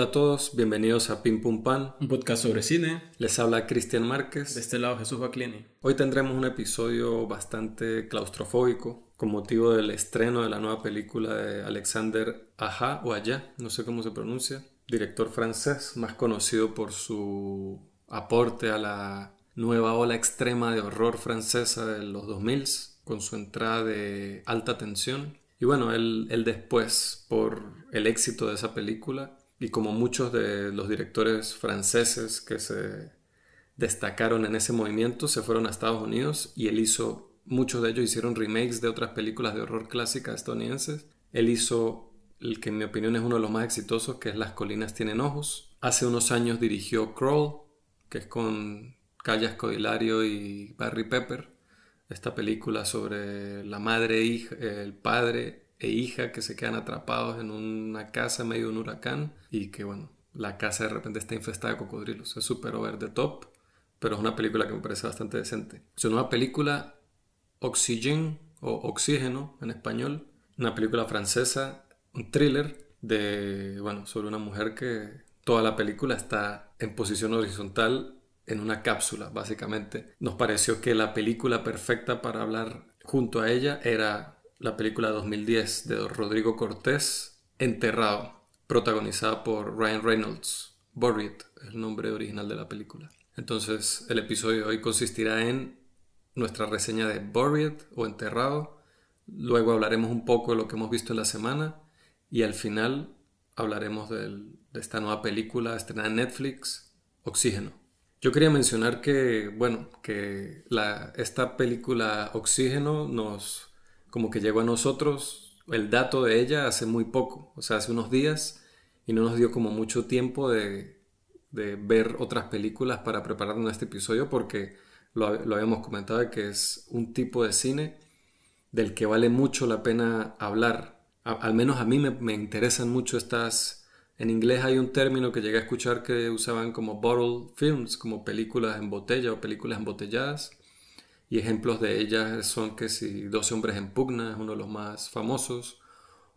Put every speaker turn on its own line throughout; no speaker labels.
Hola a todos, bienvenidos a Pim Pum Pan,
un podcast sobre cine.
Les habla Cristian Márquez.
De este lado Jesús Baclini.
Hoy tendremos un episodio bastante claustrofóbico con motivo del estreno de la nueva película de Alexander Aja o Allá, no sé cómo se pronuncia, director francés, más conocido por su aporte a la nueva ola extrema de horror francesa de los 2000 con su entrada de alta tensión. Y bueno, él, él después, por el éxito de esa película, y como muchos de los directores franceses que se destacaron en ese movimiento, se fueron a Estados Unidos y él hizo, muchos de ellos hicieron remakes de otras películas de horror clásicas estadounidenses. Él hizo el que en mi opinión es uno de los más exitosos, que es Las colinas tienen ojos. Hace unos años dirigió Crawl, que es con Callas Codilario y Barry Pepper. Esta película sobre la madre, hija, el padre e hija que se quedan atrapados en una casa medio de un huracán y que bueno, la casa de repente está infestada de cocodrilos. Es súper over the top, pero es una película que me parece bastante decente. Es una película Oxygen o Oxígeno en español, una película francesa, un thriller de, bueno, sobre una mujer que toda la película está en posición horizontal en una cápsula, básicamente. Nos pareció que la película perfecta para hablar junto a ella era la película 2010 de Rodrigo Cortés, Enterrado, protagonizada por Ryan Reynolds. Buried el nombre original de la película. Entonces, el episodio de hoy consistirá en nuestra reseña de Buried o Enterrado. Luego hablaremos un poco de lo que hemos visto en la semana. Y al final hablaremos de esta nueva película estrenada en Netflix, Oxígeno. Yo quería mencionar que, bueno, que esta película Oxígeno nos como que llegó a nosotros el dato de ella hace muy poco, o sea, hace unos días, y no nos dio como mucho tiempo de, ver otras películas para prepararnos a este episodio porque lo, habíamos comentado que es un tipo de cine del que vale mucho la pena hablar. al menos a mí me, me, interesan mucho estas... En inglés hay un término que llegué a escuchar que usaban como bottle films, como películas en botella o películas embotelladas. Y ejemplos de ellas son que si 12 hombres en pugna es uno de los más famosos,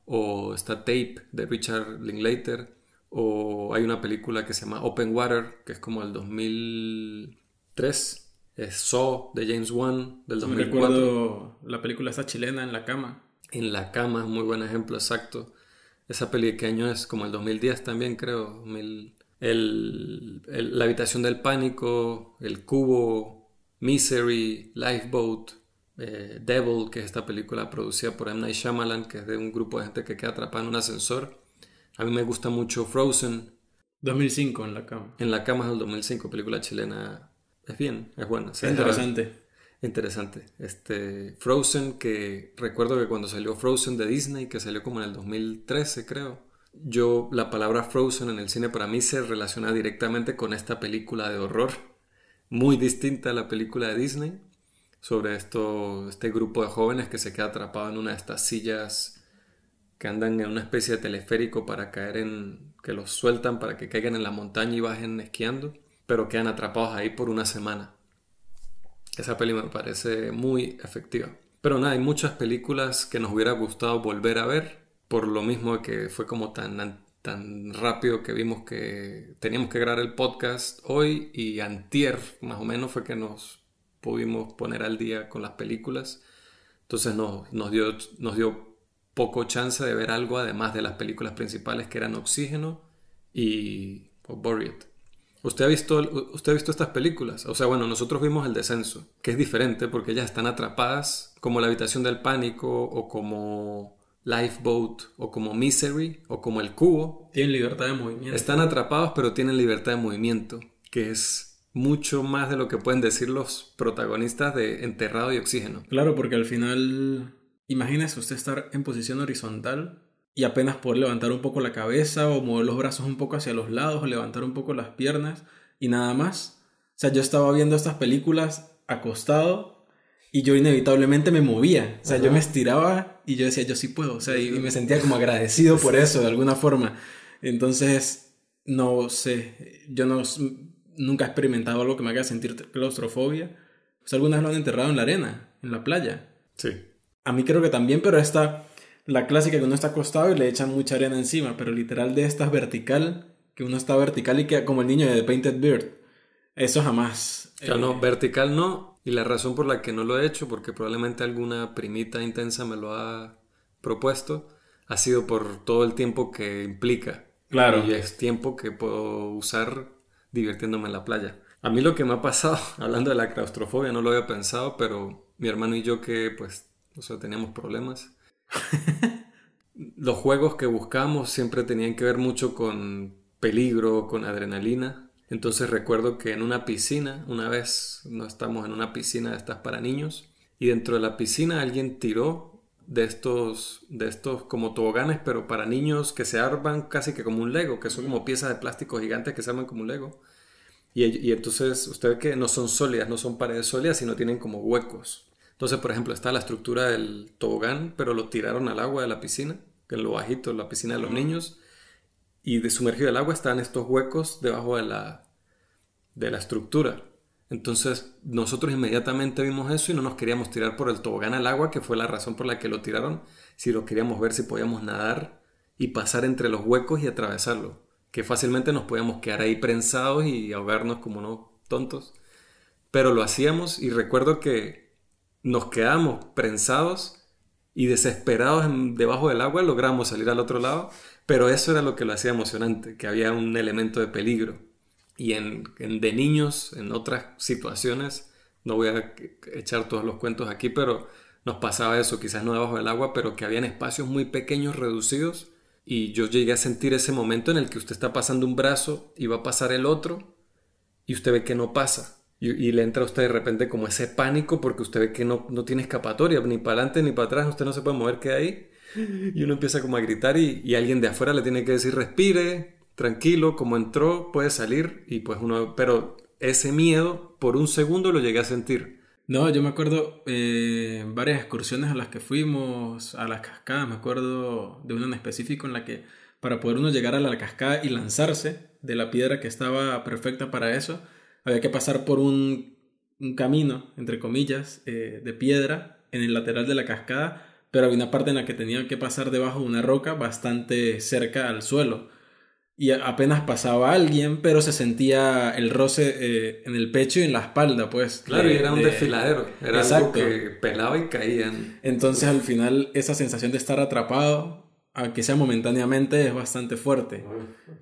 o está Tape de Richard Linklater, o hay una película que se llama Open Water, que es como el 2003, es Saw de James Wan del 2004.
recuerdo la película esa chilena en la cama.
En la cama es muy buen ejemplo, exacto. Esa peli qué año es, como el 2010 también creo. el, la habitación del pánico, el cubo Misery, Lifeboat, eh, Devil, que es esta película producida por M. Night Shyamalan, que es de un grupo de gente que queda atrapada en un ascensor. A mí me gusta mucho Frozen.
2005 en la cama.
En la cama es del 2005, película chilena. Es bien, es buena.
Es interesante.
Interesante. Este, Frozen, que recuerdo que cuando salió Frozen de Disney, que salió como en el 2013 creo, yo la palabra Frozen en el cine para mí se relaciona directamente con esta película de horror muy distinta a la película de Disney sobre esto, este grupo de jóvenes que se queda atrapado en una de estas sillas que andan en una especie de teleférico para caer en que los sueltan para que caigan en la montaña y bajen esquiando, pero quedan atrapados ahí por una semana. Esa peli me parece muy efectiva. Pero nada, hay muchas películas que nos hubiera gustado volver a ver, por lo mismo que fue como tan tan rápido que vimos que teníamos que grabar el podcast hoy y antier más o menos fue que nos pudimos poner al día con las películas. Entonces nos, nos, dio, nos dio poco chance de ver algo además de las películas principales que eran Oxígeno y Buried. ¿Usted ha, visto, ¿Usted ha visto estas películas? O sea, bueno, nosotros vimos El Descenso, que es diferente porque ellas están atrapadas como La Habitación del Pánico o como Lifeboat o como Misery o como el cubo.
Tienen libertad de movimiento.
Están atrapados pero tienen libertad de movimiento, que es mucho más de lo que pueden decir los protagonistas de Enterrado y Oxígeno.
Claro, porque al final, imagínese usted estar en posición horizontal y apenas poder levantar un poco la cabeza o mover los brazos un poco hacia los lados o levantar un poco las piernas y nada más. O sea, yo estaba viendo estas películas acostado y yo inevitablemente me movía. O sea, yo me estiraba y yo decía, yo sí puedo. O sea, y, me sentía como agradecido por eso, de alguna forma. Entonces, no sé, yo no, nunca he experimentado algo que me haga sentir claustrofobia. Pues algunas lo han enterrado en la arena, en la playa.
Sí.
A mí creo que también, pero esta la clásica que uno está acostado y le echan mucha arena encima, pero literal de esta es vertical, que uno está vertical y queda como el niño de The Painted Beard. Eso jamás.
Claro, no, vertical no. Y la razón por la que no lo he hecho, porque probablemente alguna primita intensa me lo ha propuesto, ha sido por todo el tiempo que implica.
Claro.
Y es tiempo que puedo usar divirtiéndome en la playa. A mí lo que me ha pasado, hablando de la claustrofobia, no lo había pensado, pero mi hermano y yo que pues, o sea, teníamos problemas. Los juegos que buscamos siempre tenían que ver mucho con peligro, con adrenalina. Entonces recuerdo que en una piscina, una vez no estamos en una piscina de estas para niños, y dentro de la piscina alguien tiró de estos, de estos como toboganes, pero para niños que se arman casi que como un Lego, que son como piezas de plástico gigantes que se arman como un Lego. Y, y entonces usted ve que no son sólidas, no son paredes sólidas, sino tienen como huecos. Entonces, por ejemplo, está la estructura del tobogán, pero lo tiraron al agua de la piscina, que en lo bajito, la piscina de los niños, y de sumergido el agua están estos huecos debajo de la, de la estructura. Entonces nosotros inmediatamente vimos eso y no nos queríamos tirar por el tobogán al agua, que fue la razón por la que lo tiraron, si lo queríamos ver si podíamos nadar y pasar entre los huecos y atravesarlo, que fácilmente nos podíamos quedar ahí prensados y ahogarnos como unos tontos. Pero lo hacíamos y recuerdo que nos quedamos prensados y desesperados debajo del agua, logramos salir al otro lado, pero eso era lo que lo hacía emocionante, que había un elemento de peligro. Y en, de niños, en otras situaciones, no voy a echar todos los cuentos aquí, pero nos pasaba eso, quizás no debajo del agua, pero que habían espacios muy pequeños, reducidos, y yo llegué a sentir ese momento en el que usted está pasando un brazo y va a pasar el otro, y usted ve que no pasa. Y, le entra a usted de repente como ese pánico porque usted ve que no, no tiene escapatoria, ni para adelante ni para atrás, usted no se puede mover, queda ahí. Y uno empieza como a gritar y, y alguien de afuera le tiene que decir respire, tranquilo, como entró, puede salir y pues uno, pero ese miedo por un segundo lo llegué a sentir.
No, yo me acuerdo eh, varias excursiones a las que fuimos, a las cascadas, me acuerdo de una en específico en la que para poder uno llegar a la cascada y lanzarse de la piedra que estaba perfecta para eso, había que pasar por un, camino, entre comillas, eh, de piedra en el lateral de la cascada, pero había una parte en la que tenía que pasar debajo de una roca bastante cerca al suelo y apenas pasaba alguien, pero se sentía el roce eh, en el pecho y en la espalda, pues.
Claro, y era un desfiladero, era algo que pelaba y caían.
Entonces al final esa sensación de estar atrapado, aunque sea momentáneamente, es bastante fuerte.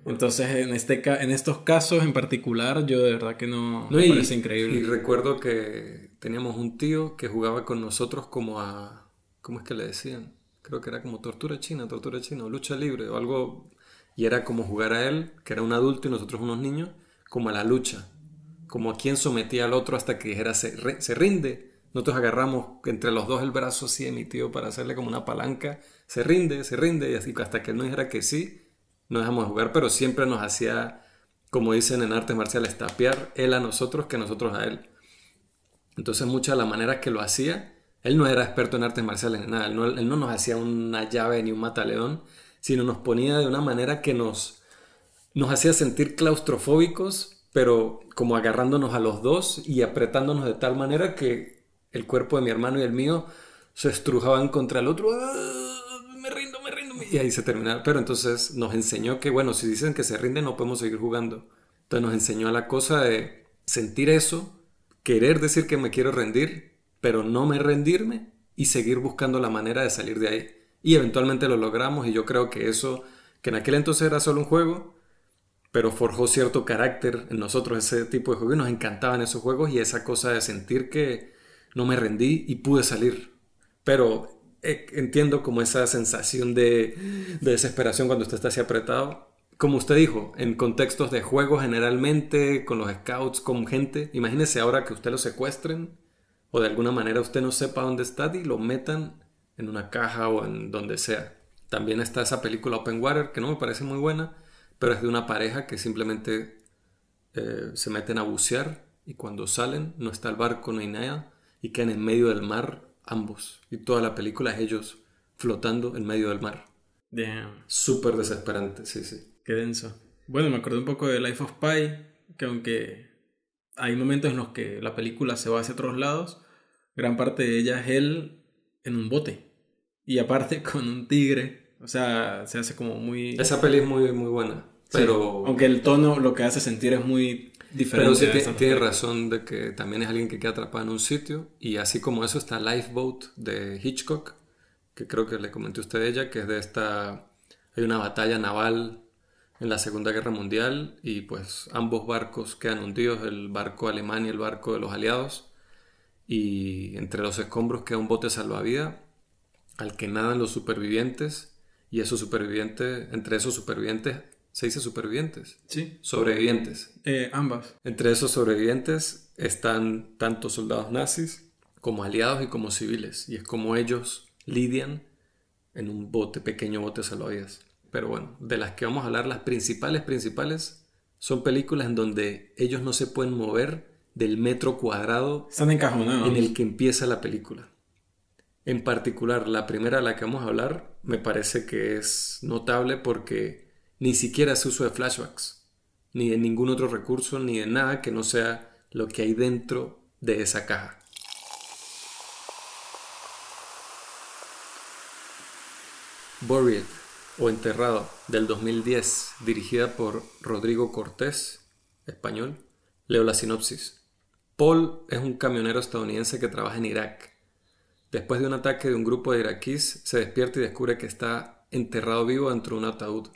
Entonces en, este, en estos casos en particular, yo de verdad que no, me parece increíble.
Y recuerdo que teníamos un tío que jugaba con nosotros como a... ¿Cómo es que le decían? Creo que era como tortura china, tortura china, o lucha libre, o algo y era como jugar a él, que era un adulto y nosotros unos niños, como a la lucha, como a quien sometía al otro hasta que dijera se, se rinde. Nosotros agarramos entre los dos el brazo así de mi tío para hacerle como una palanca, se rinde, se rinde, y así hasta que él no dijera que sí, no dejamos de jugar, pero siempre nos hacía, como dicen en artes marciales, tapear él a nosotros que nosotros a él. Entonces, mucha de la manera que lo hacía, él no era experto en artes marciales nada, él no nos hacía una llave ni un mataleón, sino nos ponía de una manera que nos, nos hacía sentir claustrofóbicos, pero como agarrándonos a los dos y apretándonos de tal manera que el cuerpo de mi hermano y el mío se estrujaban contra el otro. ¡Ah! Me rindo, me rindo. Y ahí se terminaba. Pero entonces nos enseñó que, bueno, si dicen que se rinde, no podemos seguir jugando. Entonces nos enseñó a la cosa de sentir eso, querer decir que me quiero rendir, pero no me rendirme y seguir buscando la manera de salir de ahí y eventualmente lo logramos y yo creo que eso, que en aquel entonces era solo un juego, pero forjó cierto carácter en nosotros ese tipo de juegos y nos encantaban esos juegos y esa cosa de sentir que no me rendí y pude salir. Pero eh, entiendo como esa sensación de, de desesperación cuando usted está así apretado. Como usted dijo, en contextos de juego generalmente, con los scouts, con gente, imagínese ahora que usted lo secuestren o de alguna manera usted no sepa dónde está y lo metan en una caja o en donde sea. También está esa película Open Water, que no me parece muy buena, pero es de una pareja que simplemente eh, se meten a bucear y cuando salen no está el barco, no hay nada y quedan en medio del mar ambos. Y toda la película es ellos flotando en medio del mar.
Damn.
Súper desesperante, sí, sí.
Qué denso. Bueno, me acordé un poco de Life of Pi, que aunque hay momentos en los que la película se va hacia otros lados, gran parte de ella es él en un bote y aparte con un tigre. O sea, se hace como muy...
Esa peli es muy, muy buena. Pero...
aunque el tono lo que hace sentir es muy diferente.
Pero sí tiene razón de que también es alguien que queda atrapado en un sitio. Y así como eso está Lifeboat de Hitchcock, que creo que le comenté a usted ella, que es de esta... Hay una batalla naval en la Segunda Guerra Mundial y pues ambos barcos quedan hundidos, el barco alemán y el barco de los aliados. Y entre los escombros queda un bote salvavidas al que nadan los supervivientes y esos supervivientes, entre esos supervivientes, ¿se dice supervivientes?
Sí.
Sobrevivientes.
Eh, ambas.
Entre esos sobrevivientes están tanto soldados nazis como aliados y como civiles. Y es como ellos lidian en un bote, pequeño bote salvavidas. Pero bueno, de las que vamos a hablar, las principales, principales, son películas en donde ellos no se pueden mover del metro cuadrado
Están encajonados.
en el que empieza la película. En particular, la primera de la que vamos a hablar me parece que es notable porque ni siquiera hace uso de flashbacks, ni de ningún otro recurso, ni de nada que no sea lo que hay dentro de esa caja. Buried o Enterrado del 2010, dirigida por Rodrigo Cortés, español. Leo la sinopsis. Paul es un camionero estadounidense que trabaja en Irak. Después de un ataque de un grupo de iraquíes, se despierta y descubre que está enterrado vivo dentro de un ataúd.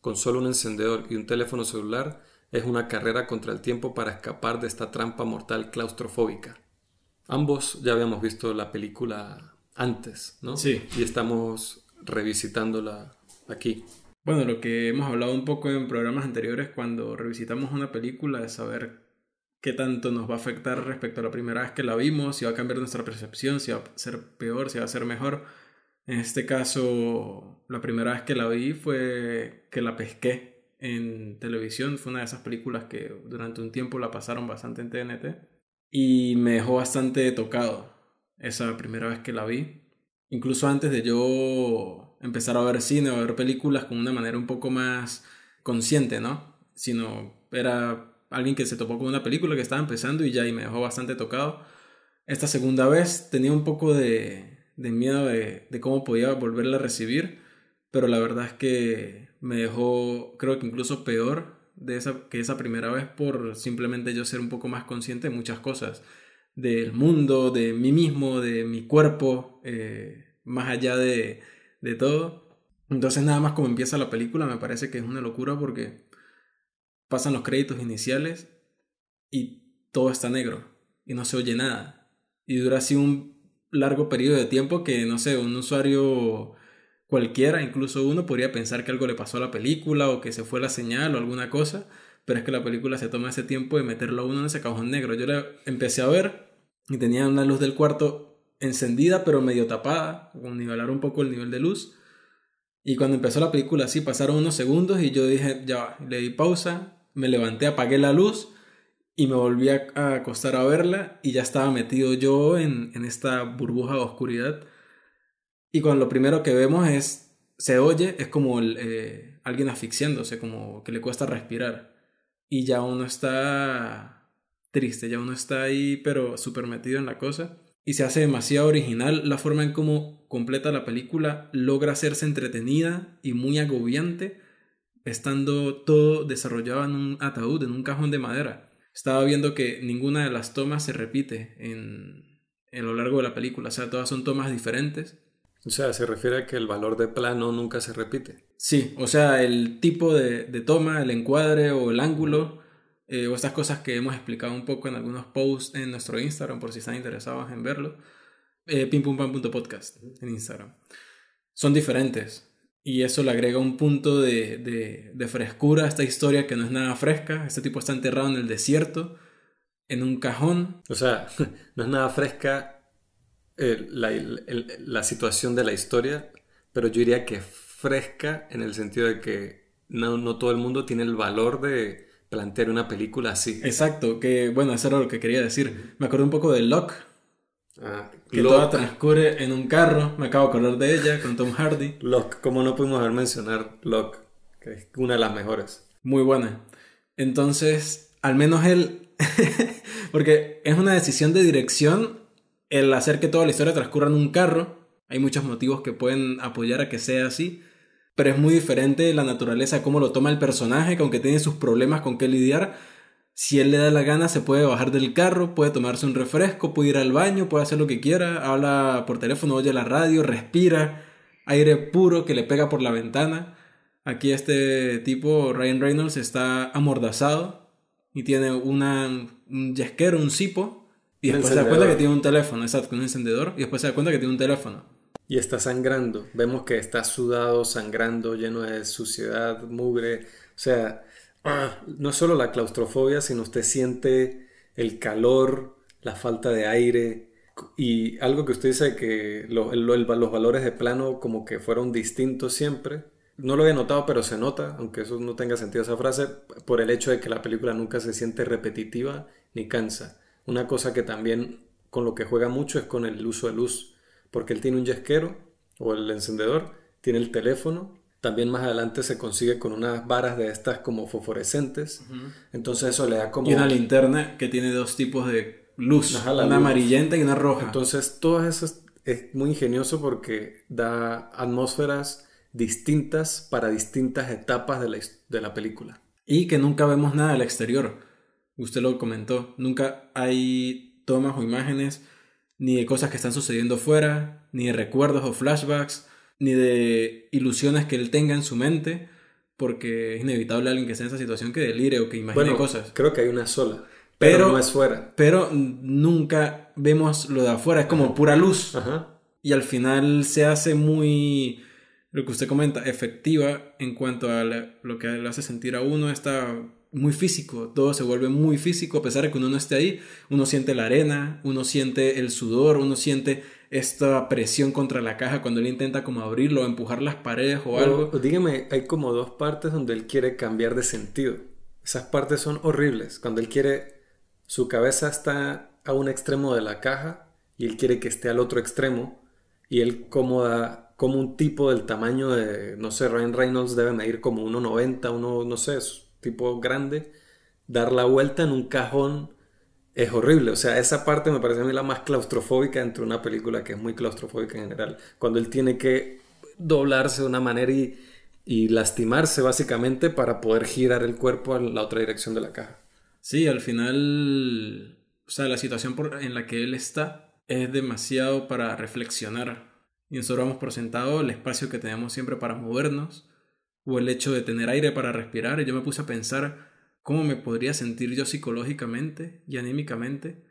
Con solo un encendedor y un teléfono celular, es una carrera contra el tiempo para escapar de esta trampa mortal claustrofóbica. Ambos ya habíamos visto la película antes, ¿no?
Sí.
Y estamos revisitándola aquí.
Bueno, lo que hemos hablado un poco en programas anteriores cuando revisitamos una película es saber qué tanto nos va a afectar respecto a la primera vez que la vimos, si va a cambiar nuestra percepción, si va a ser peor, si va a ser mejor. En este caso, la primera vez que la vi fue que la pesqué en televisión. Fue una de esas películas que durante un tiempo la pasaron bastante en TNT. Y me dejó bastante tocado esa primera vez que la vi. Incluso antes de yo empezar a ver cine o a ver películas con una manera un poco más consciente, ¿no? Sino era alguien que se topó con una película que estaba empezando y ya y me dejó bastante tocado. Esta segunda vez tenía un poco de, miedo de, de, cómo podía volverla a recibir, pero la verdad es que me dejó, creo que incluso peor de esa, que esa primera vez por simplemente yo ser un poco más consciente de muchas cosas, del mundo, de mí mismo, de mi cuerpo, eh, más allá de, de todo. Entonces nada más como empieza la película me parece que es una locura porque pasan los créditos iniciales y todo está negro y no se oye nada. Y dura así un largo periodo de tiempo que, no sé, un usuario cualquiera, incluso uno, podría pensar que algo le pasó a la película o que se fue la señal o alguna cosa, pero es que la película se toma ese tiempo de meterlo a uno en ese cajón negro. Yo la empecé a ver y tenía una luz del cuarto encendida pero medio tapada, con nivelar un poco el nivel de luz. Y cuando empezó la película así pasaron unos segundos y yo dije, ya, le di pausa, me levanté, apagué la luz y me volví a acostar a verla y ya estaba metido yo en, en esta burbuja de oscuridad. Y cuando lo primero que vemos es, se oye, es como el, eh, alguien asfixiándose, como que le cuesta respirar. Y ya uno está triste, ya uno está ahí, pero súper metido en la cosa. Y se hace demasiado original la forma en cómo completa la película, logra hacerse entretenida y muy agobiante estando todo desarrollado en un ataúd, en un cajón de madera. Estaba viendo que ninguna de las tomas se repite en, en lo largo de la película, o sea, todas son tomas diferentes.
O sea, se refiere a que el valor de plano nunca se repite.
Sí, o sea, el tipo de, de toma, el encuadre o el ángulo, eh, o estas cosas que hemos explicado un poco en algunos posts en nuestro Instagram, por si están interesados en verlo, eh, pimpumpam.podcast en Instagram. Son diferentes. Y eso le agrega un punto de, de, de, frescura a esta historia que no es nada fresca. Este tipo está enterrado en el desierto, en un cajón.
O sea, no es nada fresca eh, la, el, la, situación de la historia, pero yo diría que fresca en el sentido de que no, no todo el mundo tiene el valor de plantear una película así.
Exacto, que bueno, eso era lo que quería decir. Me acuerdo un poco de Locke.
Ah,
que toda transcurre en un carro, me acabo de acordar de ella, con Tom Hardy.
Locke, como no pudimos haber mencionar Locke, que es una de las mejores.
Muy buena. Entonces, al menos él, porque es una decisión de dirección el hacer que toda la historia transcurra en un carro. hay muchos motivos que pueden apoyar a que sea así, pero es muy diferente la naturaleza, cómo lo toma el personaje, que aunque tiene sus problemas con qué lidiar, si él le da la gana se puede bajar del carro, puede tomarse un refresco, puede ir al baño, puede hacer lo que quiera, habla por teléfono, oye la radio, respira, aire puro que le pega por la ventana. Aquí este tipo, Ryan Reynolds, está amordazado y tiene una, un yesquero, un cipo, y después se da cuenta que tiene un teléfono, exacto, un encendedor, y después se da cuenta que tiene un teléfono.
Y está sangrando. Vemos que está sudado, sangrando, lleno de suciedad, mugre. O sea, no solo la claustrofobia, sino usted siente el calor, la falta de aire. Y algo que usted dice que los valores de plano como que fueron distintos siempre. No lo había notado, pero se nota, aunque eso no tenga sentido esa frase, por el hecho de que la película nunca se siente repetitiva ni cansa. Una cosa que también con lo que juega mucho es con el uso de luz, porque él tiene un yesquero o el encendedor, tiene el teléfono, también más adelante se consigue con unas varas de estas como fosforescentes, entonces eso le da como...
Y una linterna que tiene dos tipos de luz, una amarillenta y una roja.
Entonces todo eso es muy ingenioso porque da atmósferas distintas para distintas etapas de la, de la película.
Y que nunca vemos nada del exterior. Usted lo comentó. Nunca hay tomas o imágenes ni de cosas que están sucediendo fuera, ni de recuerdos o flashbacks, ni de ilusiones que él tenga en su mente, porque es inevitable alguien que esté en esa situación que delire o que imagine cosas.
Creo que hay una sola. Pero, no es fuera.
Pero nunca vemos lo de afuera, es como pura luz. Y al final se hace muy lo que usted comenta, efectiva en cuanto a lo que le hace sentir a uno, está muy físico, todo se vuelve muy físico, a pesar de que uno no esté ahí, uno siente la arena, uno siente el sudor, uno siente esta presión contra la caja cuando él intenta como abrirlo, empujar las paredes o algo.
dígame, hay como dos partes donde él quiere cambiar de sentido. Esas partes son horribles. Cuando él quiere, su cabeza está a un extremo de la caja y él quiere que esté al otro extremo y él como da como un tipo del tamaño de, no sé, Ryan Reynolds debe medir como 1,90, uno, no sé, es tipo grande, dar la vuelta en un cajón es horrible. O sea, esa parte me parece a mí la más claustrofóbica entre una película que es muy claustrofóbica en general. Cuando él tiene que doblarse de una manera y, y lastimarse básicamente para poder girar el cuerpo a la otra dirección de la caja.
Sí, al final, o sea, la situación en la que él está es demasiado para reflexionar y nosotros vamos por sentado el espacio que tenemos siempre para movernos o el hecho de tener aire para respirar. Y yo me puse a pensar cómo me podría sentir yo psicológicamente y anímicamente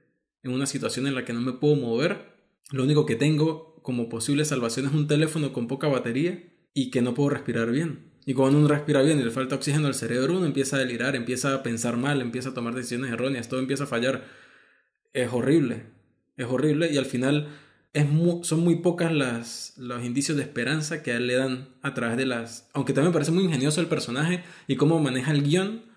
en una situación en la que no me puedo mover. Lo único que tengo como posible salvación es un teléfono con poca batería y que no puedo respirar bien. Y cuando uno respira bien y le falta oxígeno al cerebro, uno empieza a delirar, empieza a pensar mal, empieza a tomar decisiones erróneas, todo empieza a fallar. Es horrible, es horrible y al final son muy pocas las, los indicios de esperanza que a él le dan a través de las... Aunque también me parece muy ingenioso el personaje y cómo maneja el guion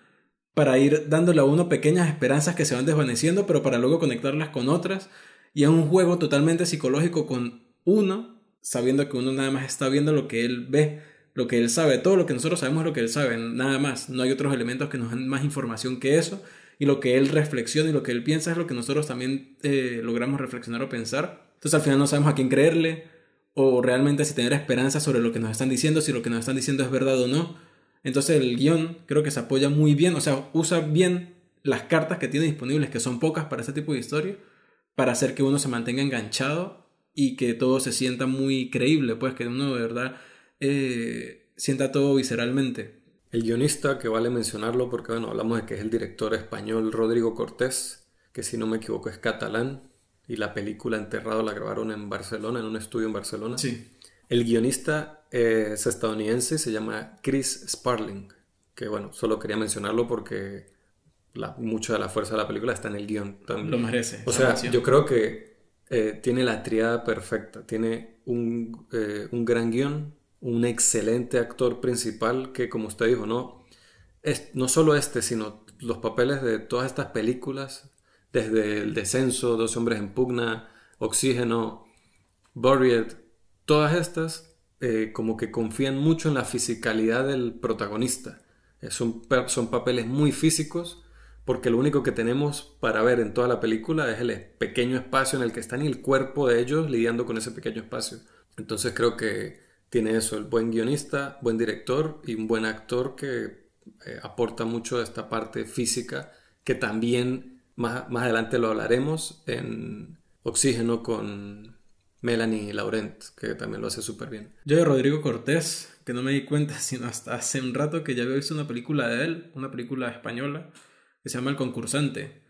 para ir dándole a uno pequeñas esperanzas que se van desvaneciendo, pero para luego conectarlas con otras. Y es un juego totalmente psicológico con uno, sabiendo que uno nada más está viendo lo que él ve, lo que él sabe. Todo lo que nosotros sabemos es lo que él sabe, nada más. No hay otros elementos que nos den más información que eso. Y lo que él reflexiona y lo que él piensa es lo que nosotros también eh, logramos reflexionar o pensar. Entonces al final no sabemos a quién creerle o realmente si tener esperanza sobre lo que nos están diciendo, si lo que nos están diciendo es verdad o no. Entonces el guion creo que se apoya muy bien, o sea, usa bien las cartas que tiene disponibles, que son pocas para este tipo de historia, para hacer que uno se mantenga enganchado y que todo se sienta muy creíble, pues que uno de verdad eh, sienta todo visceralmente.
El guionista, que vale mencionarlo porque bueno, hablamos de que es el director español Rodrigo Cortés, que si no me equivoco es catalán, y la película Enterrado la grabaron en Barcelona, en un estudio en Barcelona.
Sí.
El guionista es estadounidense, se llama Chris Sparling, que bueno, solo quería mencionarlo porque la, mucha de la fuerza de la película está en el guion también.
Lo merece.
O sea, yo creo que eh, tiene la triada perfecta, tiene un, eh, un gran guion, un excelente actor principal que como usted dijo, no, es, no solo este, sino los papeles de todas estas películas desde el descenso, Dos hombres en pugna, Oxígeno, Buried, todas estas eh, como que confían mucho en la fisicalidad del protagonista. Eh, son, son papeles muy físicos porque lo único que tenemos para ver en toda la película es el pequeño espacio en el que están y el cuerpo de ellos lidiando con ese pequeño espacio. Entonces creo que tiene eso, el buen guionista, buen director y un buen actor que eh, aporta mucho a esta parte física que también más, más adelante lo hablaremos en Oxígeno con Melanie Laurent, que también lo hace súper bien.
Yo de Rodrigo Cortés, que no me di cuenta sino hasta hace un rato que ya había visto una película de él, una película española, que se llama El Concursante.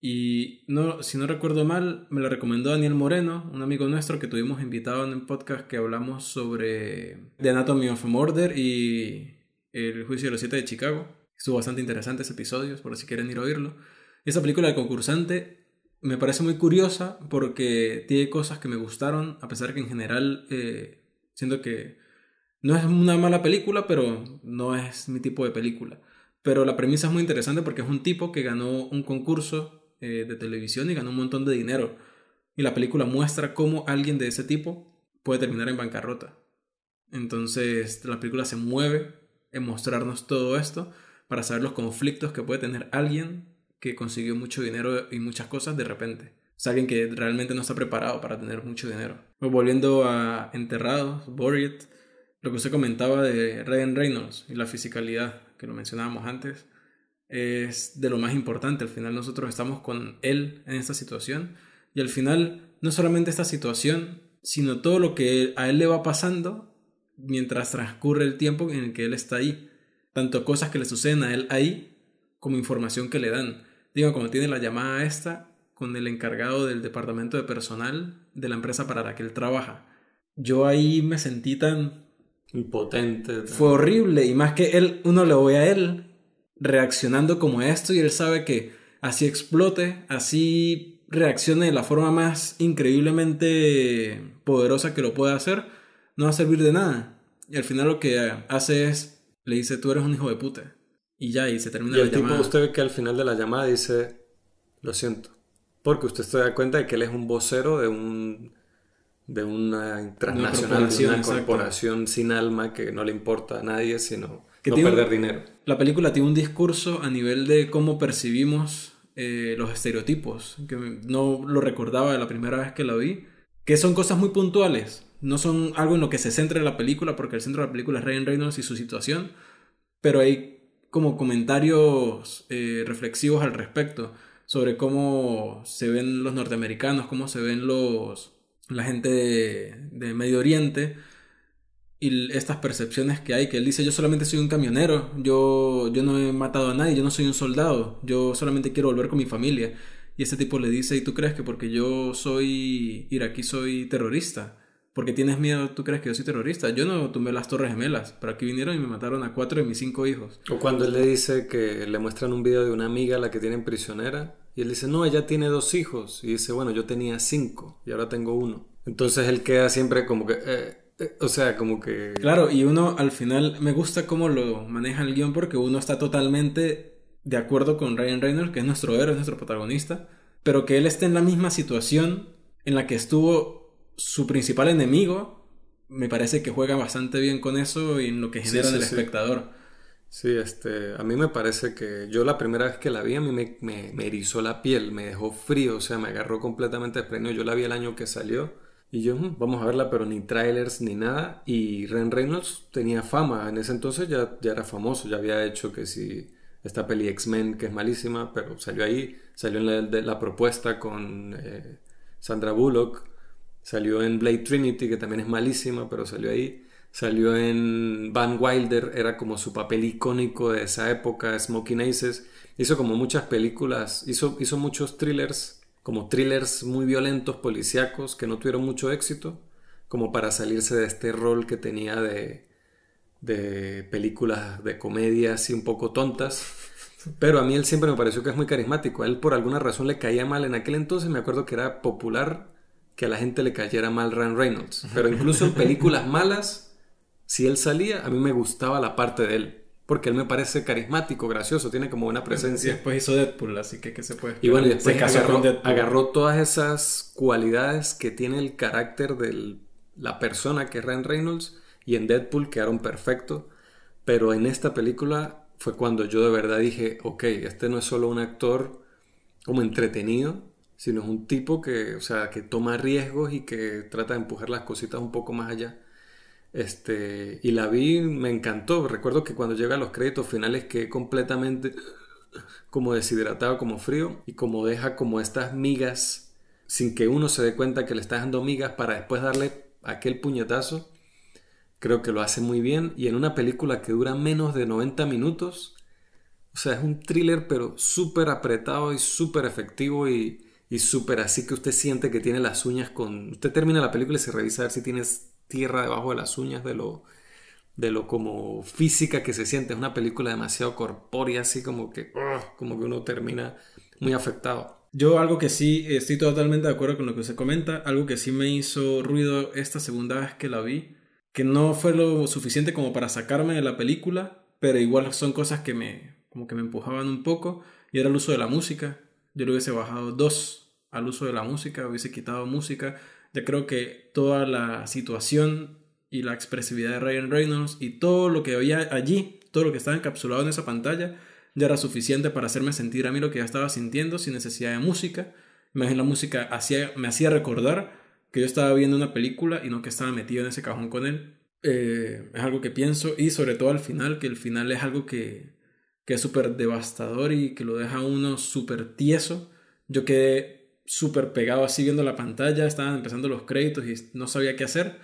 Y no, si no recuerdo mal, me la recomendó Daniel Moreno, un amigo nuestro que tuvimos invitado en un podcast que hablamos sobre The Anatomy of a Murder y El Juicio de los Siete de Chicago. Estuvo bastante interesante ese episodio, por si quieren ir a oírlo. Esa película El Concursante me parece muy curiosa porque tiene cosas que me gustaron, a pesar que en general eh, siento que no es una mala película, pero no es mi tipo de película. Pero la premisa es muy interesante porque es un tipo que ganó un concurso eh, de televisión y ganó un montón de dinero. Y la película muestra cómo alguien de ese tipo puede terminar en bancarrota. Entonces la película se mueve en mostrarnos todo esto para saber los conflictos que puede tener alguien que consiguió mucho dinero y muchas cosas de repente. Es alguien que realmente no está preparado para tener mucho dinero. Pues volviendo a Enterrados, Buried, lo que usted comentaba de Ryan Reynolds y la fisicalidad, que lo mencionábamos antes, es de lo más importante. Al final nosotros estamos con él en esta situación y al final no solamente esta situación, sino todo lo que a él le va pasando mientras transcurre el tiempo en el que él está ahí. Tanto cosas que le suceden a él ahí como información que le dan. Digo, como tiene la llamada esta con el encargado del departamento de personal de la empresa para la que él trabaja. Yo ahí me sentí tan...
Impotente.
Fue horrible. Y más que él, uno le ve a él reaccionando como esto y él sabe que así explote, así reaccione de la forma más increíblemente poderosa que lo pueda hacer, no va a servir de nada. Y al final lo que hace es, le dice, tú eres un hijo de puta. Y ya, y se termina
y el tipo, usted ve que al final de la llamada dice, lo siento. Porque usted se da cuenta de que él es un vocero de un de una transnacional, de una corporación sin alma que no le importa a nadie sino no perder dinero.
La película tiene un discurso a nivel de cómo percibimos eh, los estereotipos, que no lo recordaba de la primera vez que la vi, que son cosas muy puntuales, no son algo en lo que se centra la película, porque el centro de la película es Ryan Reynolds y su situación, pero hay como comentarios eh, reflexivos al respecto sobre cómo se ven los norteamericanos, cómo se ven los la gente de, Medio Oriente y estas percepciones que hay, que él dice yo solamente soy un camionero, yo, yo no he matado a nadie, yo no soy un soldado, yo solamente quiero volver con mi familia. Y este tipo le dice, ¿y tú crees que porque yo soy iraquí soy terrorista? Porque tienes miedo, tú crees que yo soy terrorista. Yo no tumbé las Torres Gemelas, pero aquí vinieron y me mataron a cuatro de mis cinco hijos.
O cuando él le dice que le muestran un video de una amiga a la que tienen prisionera y él dice, no, ella tiene dos hijos. Y dice, bueno, yo tenía cinco y ahora tengo uno. Entonces él queda siempre como que... Eh, eh, o sea, como que...
Claro, y uno al final me gusta cómo lo maneja el guion porque uno está totalmente de acuerdo con Ryan Reynolds, que es nuestro héroe, es nuestro protagonista, pero que él esté en la misma situación en la que estuvo su principal enemigo, me parece que juega bastante bien con eso y en lo que genera en el espectador.
Sí, este, a mí me parece que yo la primera vez que la vi a mí me, me, erizó la piel, me dejó frío, o sea, me agarró completamente de Yo la vi el año que salió y yo, hmm, vamos a verla, pero ni trailers ni nada. Y Ren Reynolds tenía fama, en ese entonces ya, ya era famoso, ya había hecho que si esta peli X-Men, que es malísima, pero salió ahí, salió en la, de, la propuesta con eh, Sandra Bullock. Salió en Blade Trinity, que también es malísima, pero salió ahí. Salió en Van Wilder, era como su papel icónico de esa época, Smoking Aces. Hizo como muchas películas, hizo, hizo muchos thrillers, como thrillers muy violentos, policíacos, que no tuvieron mucho éxito, como para salirse de este rol que tenía de, de películas de comedia así un poco tontas. Pero a mí él siempre me pareció que es muy carismático. A él por alguna razón le caía mal en aquel entonces. Me acuerdo que era popular que a la gente le cayera mal Ryan Reynolds. Pero incluso en películas malas, si él salía, a mí me gustaba la parte de él. Porque él me parece carismático, gracioso, tiene como una presencia.
Y después hizo Deadpool, así que ¿qué se puede?
Y bueno, y después agarró, todas esas cualidades que tiene el carácter de la persona que es Ryan Reynolds y en Deadpool quedaron perfectos. Pero en esta película fue cuando yo de verdad dije, ok, este no es solo un actor como entretenido, sino es un tipo que, o sea, que toma riesgos y que trata de empujar las cositas un poco más allá. Este, y la vi, me encantó. Recuerdo que cuando llega a los créditos finales que completamente como deshidratado, como frío y como deja como estas migas sin que uno se dé cuenta que le está dando migas para después darle aquel puñetazo. Creo que lo hace muy bien y en una película que dura menos de 90 minutos, o sea, es un thriller pero súper apretado y súper efectivo y, y súper así que usted siente que tiene las uñas con... Usted termina la película y se revisa a ver si tienes tierra debajo de las uñas de lo, de lo como física que se siente. Es una película demasiado corpórea, así como que, como que uno termina muy afectado.
Yo algo que sí estoy totalmente de acuerdo con lo que usted comenta, algo que sí me hizo ruido esta segunda vez que la vi, que no fue lo suficiente como para sacarme de la película, pero igual son cosas que me como que me empujaban un poco y era el uso de la música. Yo le hubiese bajado dos al uso de la música, hubiese quitado música. Ya creo que toda la situación y la expresividad de Ryan Reynolds y todo lo que había allí, todo lo que estaba encapsulado en esa pantalla, ya era suficiente para hacerme sentir a mí lo que ya estaba sintiendo sin necesidad de música. Imagínate, la música hacía, me hacía recordar que yo estaba viendo una película y no que estaba metido en ese cajón con él. Eh, es algo que pienso y sobre todo al final, que el final es algo que, que es súper devastador y que lo deja uno súper tieso. Yo quedé súper pegado así viendo la pantalla, estaban empezando los créditos y no sabía qué hacer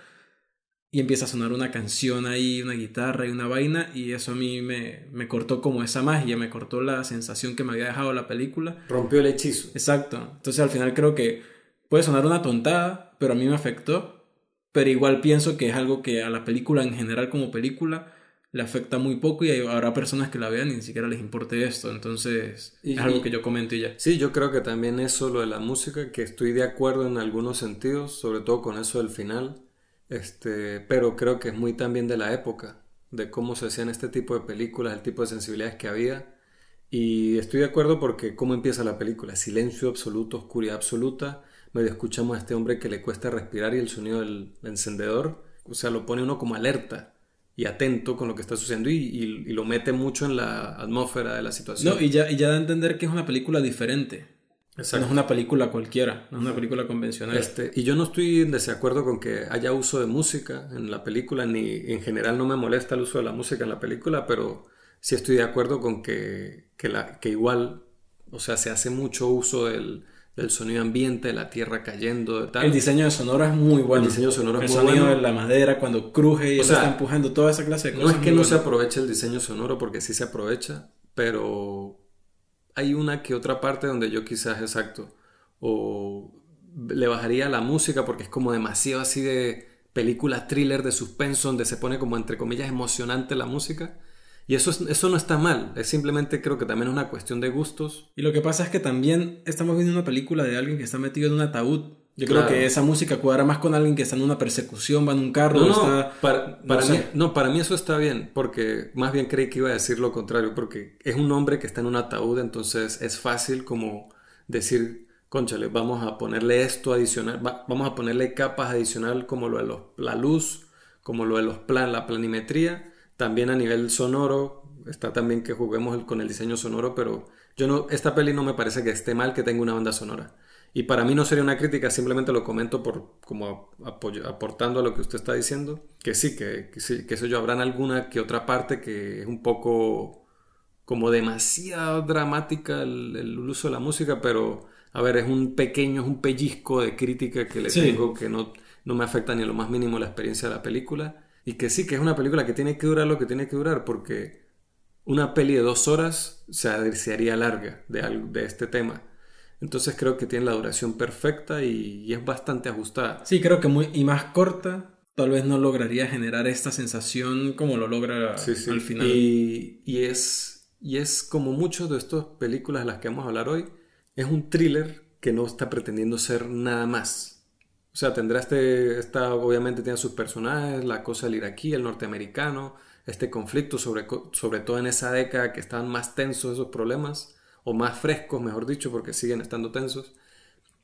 y empieza a sonar una canción ahí, una guitarra y una vaina, y eso a mí me, me, cortó como esa magia, me cortó la sensación que me había dejado la película.
Rompió el hechizo.
Exacto. Entonces al final creo que puede sonar una tontada, pero a mí me afectó, pero igual pienso que es algo que a la película en general como película le afecta muy poco y habrá personas que la vean y ni siquiera les importe esto, entonces es algo que yo comento y ya.
Sí, yo creo que también eso lo de la música, que estoy de acuerdo en algunos sentidos, sobre todo con eso del final este, pero creo que es muy también de la época, de cómo se hacían este tipo de películas, el tipo de sensibilidades que había. Y estoy de acuerdo porque cómo empieza la película, silencio absoluto, oscuridad absoluta, medio escuchamos a este hombre que le cuesta respirar y el sonido del encendedor, o sea, lo pone uno como alerta y atento con lo que está sucediendo y, lo mete mucho en la atmósfera de la situación.
No, y ya, y ya da a entender que es una película diferente. No es una película cualquiera, no es una película convencional.
Este, y yo no estoy en desacuerdo con que haya uso de música en la película, ni en general no me molesta el uso de la música en la película, pero sí estoy de acuerdo con que, que, la, que igual, o sea, se hace mucho uso del, del sonido ambiente, de la tierra cayendo, de tal.
El diseño de sonoro es muy bueno.
El diseño sonoro
es
muy
sonido
bueno.
de la madera cuando cruje y está empujando toda esa clase de
cosas. No es que no se aproveche el diseño sonoro, porque sí se aprovecha, pero hay una que otra parte donde yo quizás, exacto, o le bajaría la música porque es como demasiado así de película thriller de suspenso donde se pone como entre comillas emocionante la música. Y eso, eso no está mal, es simplemente creo que también es una cuestión de gustos.
Y lo que pasa es que también estamos viendo una película de alguien que está metido en un ataúd. Yo creo que esa música cuadra más con alguien que está en una persecución, va en un carro.
No,
está,
para, mí, no, para mí eso está bien, porque más bien creí que iba a decir lo contrario, porque es un hombre que está en un ataúd, entonces es fácil como decir, conchale, vamos a ponerle esto adicional, vamos a ponerle capas adicional como lo de la luz, como lo de los plan, la planimetría, también a nivel sonoro, está también que juguemos con el diseño sonoro, pero yo no, esta peli no me parece que esté mal que tenga una banda sonora. Y para mí no sería una crítica, simplemente lo comento por como aportando a lo que usted está diciendo. Que sí, que, que sí, que eso yo habrán alguna que otra parte que es un poco como demasiado dramática el, uso de la música, pero a ver, es un pequeño, es un pellizco de crítica que le tengo que no, no me afecta ni a lo más mínimo la experiencia de la película. Y que sí, que es una película que tiene que durar lo que tiene que durar, porque una peli de dos horas se, se haría larga de, de este tema. Entonces creo que tiene la duración perfecta y, es bastante ajustada.
Sí, creo que muy y más corta tal vez no lograría generar esta sensación como lo logra al final.
Y, y, es, y es como muchas de estas películas de las que vamos a hablar hoy, es un thriller que no está pretendiendo ser nada más. O sea, tendrá este, esta, obviamente tiene sus personajes, la cosa del iraquí, el norteamericano, este conflicto, sobre, sobre todo en esa década que estaban más tensos esos problemas o más frescos, mejor dicho, porque siguen estando tensos,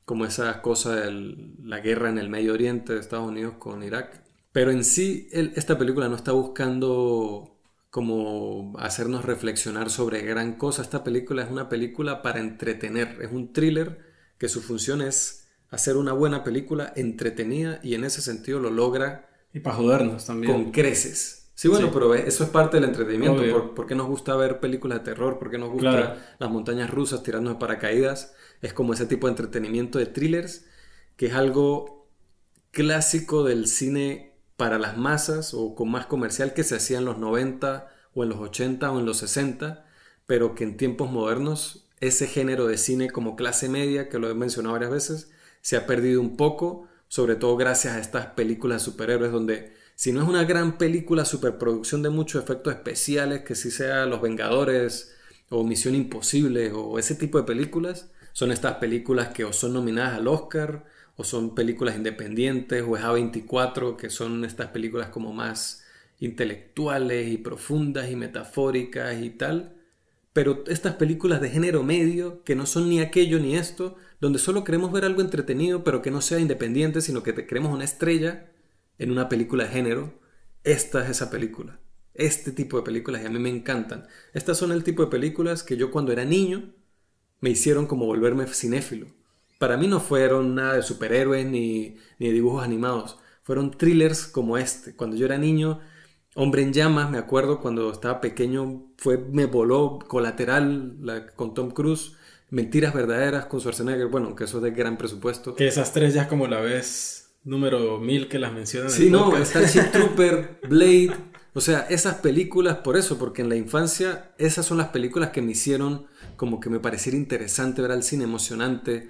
como esa cosa de la guerra en el Medio Oriente de Estados Unidos con Irak. Pero en sí, esta película no está buscando como hacernos reflexionar sobre gran cosa. Esta película es una película para entretener, es un thriller que su función es hacer una buena película entretenida y en ese sentido lo logra.
Y para jodernos también.
Con creces. Sí, bueno, pero eso es parte del entretenimiento. ¿Por, qué nos gusta ver películas de terror? ¿Por qué nos gusta las montañas rusas tirando de paracaídas? Es como ese tipo de entretenimiento de thrillers, que es algo clásico del cine para las masas o con más comercial que se hacía en los 90 o en los 80 o en los 60, pero que en tiempos modernos ese género de cine como clase media, que lo he mencionado varias veces, se ha perdido un poco, sobre todo gracias a estas películas de superhéroes donde si no es una gran película, superproducción de muchos efectos especiales, que si sea Los Vengadores o Misión Imposible o ese tipo de películas, son estas películas que o son nominadas al Oscar o son películas independientes o es A24, que son estas películas como más intelectuales y profundas y metafóricas y tal. Pero estas películas de género medio, que no son ni aquello ni esto, donde solo queremos ver algo entretenido, pero que no sea independiente, sino que te queremos una estrella, en una película de género, esta es esa película. Este tipo de películas y a mí me encantan. Estas son el tipo de películas que yo cuando era niño me hicieron como volverme cinéfilo. Para mí no fueron nada de superhéroes ni, ni de dibujos animados. Fueron thrillers como este. Cuando yo era niño, Hombre en llamas, me acuerdo cuando estaba pequeño, fue, me voló colateral con Tom Cruise. Mentiras verdaderas con Schwarzenegger, bueno, que eso es de gran presupuesto.
Que esas tres ya como la vez número mil que las mencionan.
Sí, no, Starship Trooper, Blade, o sea, esas películas, por eso, porque en la infancia esas son las películas que me hicieron como que me pareciera interesante ver al cine, emocionante.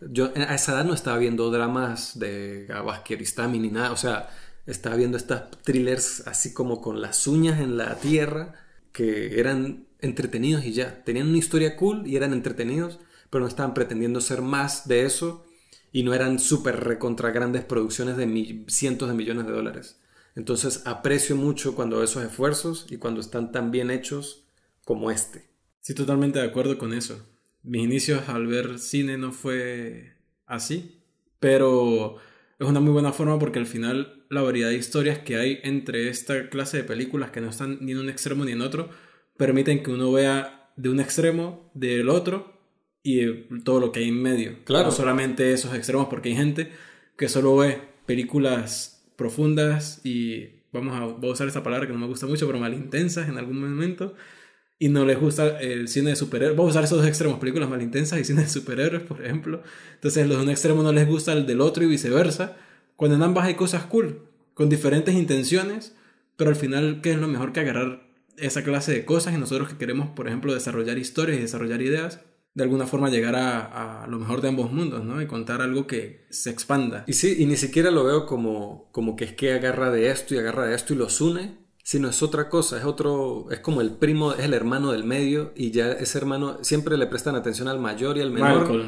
Yo a esa edad no estaba viendo dramas de Gabaskieristami ni nada, o sea, estaba viendo estas thrillers así como con las uñas en la tierra, que eran entretenidos y ya, tenían una historia cool y eran entretenidos, pero no estaban pretendiendo ser más de eso y no eran súper recontra grandes producciones de cientos de millones de dólares. Entonces aprecio mucho cuando esos esfuerzos y cuando están tan bien hechos como este.
Sí, totalmente de acuerdo con eso. Mis inicios al ver cine no fue así, pero es una muy buena forma porque al final la variedad de historias que hay entre esta clase de películas que no están ni en un extremo ni en otro permiten que uno vea de un extremo del otro y todo lo que hay en medio.
Claro.
No solamente esos extremos, porque hay gente que solo ve películas profundas y, vamos a, voy a usar esta palabra que no me gusta mucho, pero malintensas en algún momento, y no les gusta el cine de superhéroes. Vamos a usar esos dos extremos, películas malintensas y cine de superhéroes, por ejemplo. Entonces, los de un extremo no les gusta el del otro y viceversa, cuando en ambas hay cosas cool, con diferentes intenciones, pero al final, ¿qué es lo mejor que agarrar esa clase de cosas y nosotros que queremos, por ejemplo, desarrollar historias y desarrollar ideas? de alguna forma llegar a, lo mejor de ambos mundos, ¿no? Y contar algo que se expanda.
Y sí, y ni siquiera lo veo como, como que es que agarra de esto y agarra de esto y los une, sino es otra cosa, es otro, es como el primo, es el hermano del medio y ya ese hermano siempre le prestan atención al mayor y al menor,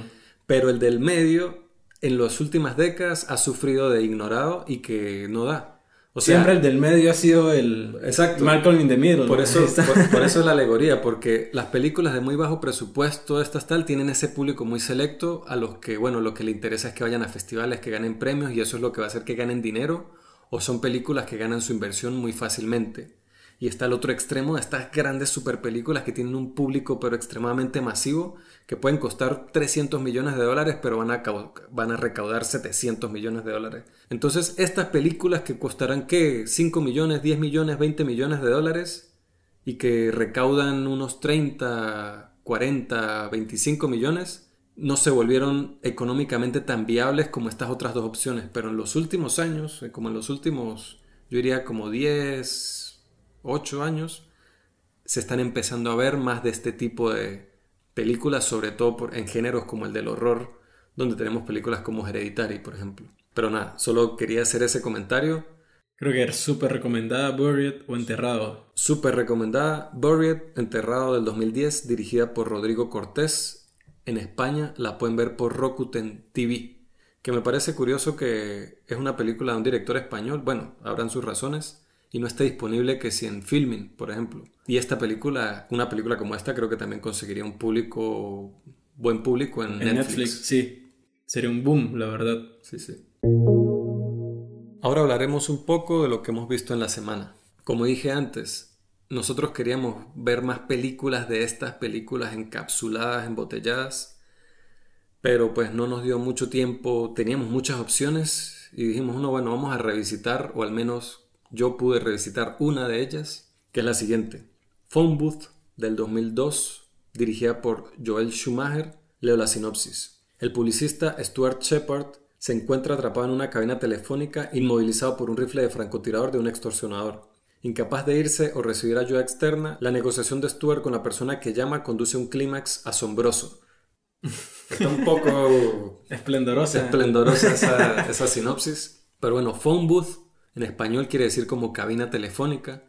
pero el del medio en las últimas décadas ha sufrido de ignorado y que no da.
Siempre el del medio ha sido el
exacto.
Malcolm in the middle.
Por eso, por, eso es la alegoría, porque las películas de muy bajo presupuesto, estas tal, tienen ese público muy selecto a los que, bueno, lo que le interesa es que vayan a festivales, que ganen premios y eso es lo que va a hacer que ganen dinero, o son películas que ganan su inversión muy fácilmente. Y está el otro extremo de estas grandes super películas que tienen un público pero extremadamente masivo, que pueden costar 300 millones de dólares, pero van a, van a recaudar 700 millones de dólares. Entonces, estas películas que costarán, ¿qué? 5 millones, 10 millones, 20 millones de dólares, y que recaudan unos 30, 40, 25 millones, no se volvieron económicamente tan viables como estas otras dos opciones. Pero en los últimos años, eh, como en los últimos, yo diría como 10, ocho años, se están empezando a ver más de este tipo de películas, sobre todo por, en géneros como el del horror, donde tenemos películas como Hereditary, por ejemplo. Pero nada, solo quería hacer ese comentario.
Creo que es súper recomendada Buried o Enterrado.
Súper recomendada Buried, Enterrado del 2010, dirigida por Rodrigo Cortés. En España la pueden ver por Rokuten TV. Que me parece curioso que es una película de un director español. Bueno, habrán sus razones y no está disponible que si en filming, por ejemplo. Y esta película, una película como esta, creo que también conseguiría un público, buen público en, Netflix. Netflix.
Sí, sería un boom, la verdad.
Sí, sí. Ahora hablaremos un poco de lo que hemos visto en la semana. Como dije antes, nosotros queríamos ver más películas de estas películas encapsuladas, embotelladas, pero pues no nos dio mucho tiempo, teníamos muchas opciones y dijimos, no, bueno, vamos a revisitar, o al menos yo pude revisitar una de ellas, que es la siguiente. Phone Booth del 2002, dirigida por Joel Schumacher, leo la sinopsis. El publicista Stuart Shepard se encuentra atrapado en una cabina telefónica inmovilizado por un rifle de francotirador de un extorsionador. Incapaz de irse o recibir ayuda externa, la negociación de Stuart con la persona que llama conduce a un clímax asombroso. Está un poco
esplendorosa,
esplendorosa esa, esa sinopsis. Pero bueno, phone booth en español quiere decir como cabina telefónica.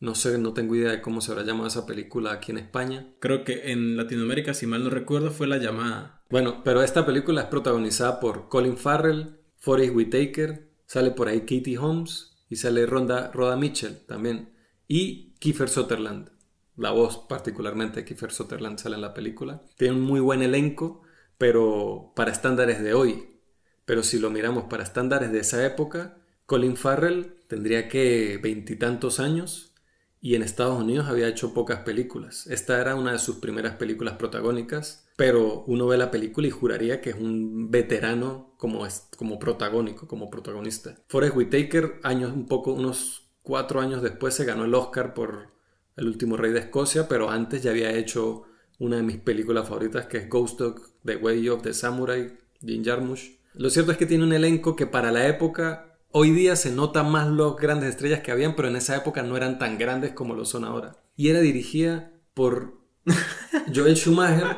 No sé, no tengo idea de cómo se habrá llamado esa película aquí en España.
Creo que en Latinoamérica, si mal no recuerdo, fue la llamada.
Bueno, pero esta película es protagonizada por Colin Farrell, Forrest Whitaker, sale por ahí Katie Holmes y sale Ronda, Rhoda Mitchell también. Y Kiefer Sutherland. La voz particularmente de Kiefer Sutherland sale en la película. Tiene un muy buen elenco, pero para estándares de hoy. Pero si lo miramos para estándares de esa época, Colin Farrell tendría que veintitantos años y en Estados Unidos había hecho pocas películas. Esta era una de sus primeras películas protagónicas, pero uno ve la película y juraría que es un veterano como, como protagónico, como protagonista. Forrest Whitaker, años un poco, unos cuatro años después, se ganó el Oscar por El último rey de Escocia, pero antes ya había hecho una de mis películas favoritas que es Ghost Dog, The Way of the Samurai, Jim Jarmusch. Lo cierto es que tiene un elenco que para la época Hoy día se nota más los grandes estrellas que habían, pero en esa época no eran tan grandes como lo son ahora. Y era dirigida por Joel Schumacher,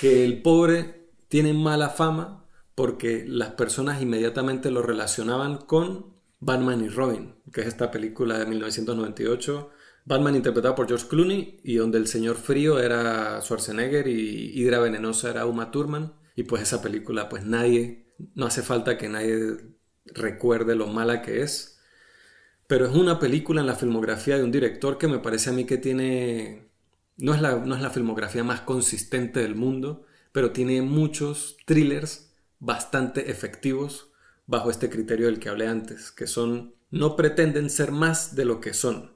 que el pobre tiene mala fama porque las personas inmediatamente lo relacionaban con Batman y Robin, que es esta película de 1998. Batman interpretado por George Clooney y donde el señor frío era Schwarzenegger y Hydra venenosa era Uma Thurman. Y pues esa película, pues nadie, no hace falta que nadie recuerde lo mala que es. Pero es una película en la filmografía de un director que me parece a mí que tiene... No es la, no es la filmografía más consistente del mundo, pero tiene muchos thrillers bastante efectivos bajo este criterio del que hablé antes, que son... no pretenden ser más de lo que son.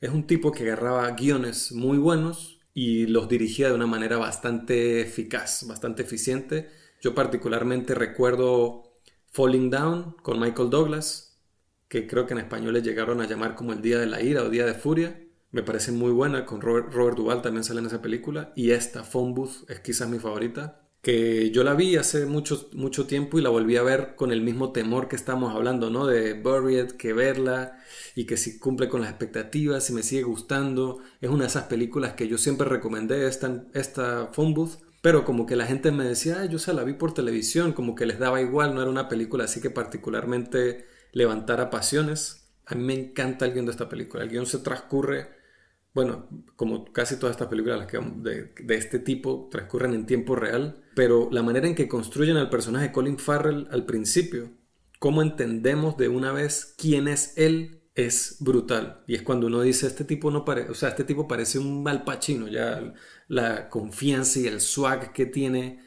Es un tipo que agarraba guiones muy buenos y los dirigía de una manera bastante eficaz, bastante eficiente. Yo particularmente recuerdo Falling Down con Michael Douglas, que creo que en español le llegaron a llamar como el Día de la Ira o Día de Furia. Me parece muy buena, con Robert, Duvall también sale en esa película. Y esta, Phone Booth, es quizás mi favorita. Que yo la vi hace mucho, mucho tiempo y la volví a ver con el mismo temor que estamos hablando, ¿no? De Buried, que verla y que si cumple con las expectativas, si me sigue gustando. Es una de esas películas que yo siempre recomendé, esta, esta Phone Booth pero como que la gente me decía, yo se la vi por televisión, como que les daba igual, no era una película así que particularmente levantara pasiones. A mí me encanta el guion de esta película. El guion se transcurre, bueno, como casi todas estas películas de, este tipo transcurren en tiempo real, pero la manera en que construyen al personaje Colin Farrell al principio, cómo entendemos de una vez quién es él es brutal. Y es cuando uno dice, este tipo no parece, o sea, este tipo parece un mal pachino, ya la confianza y el swag que tiene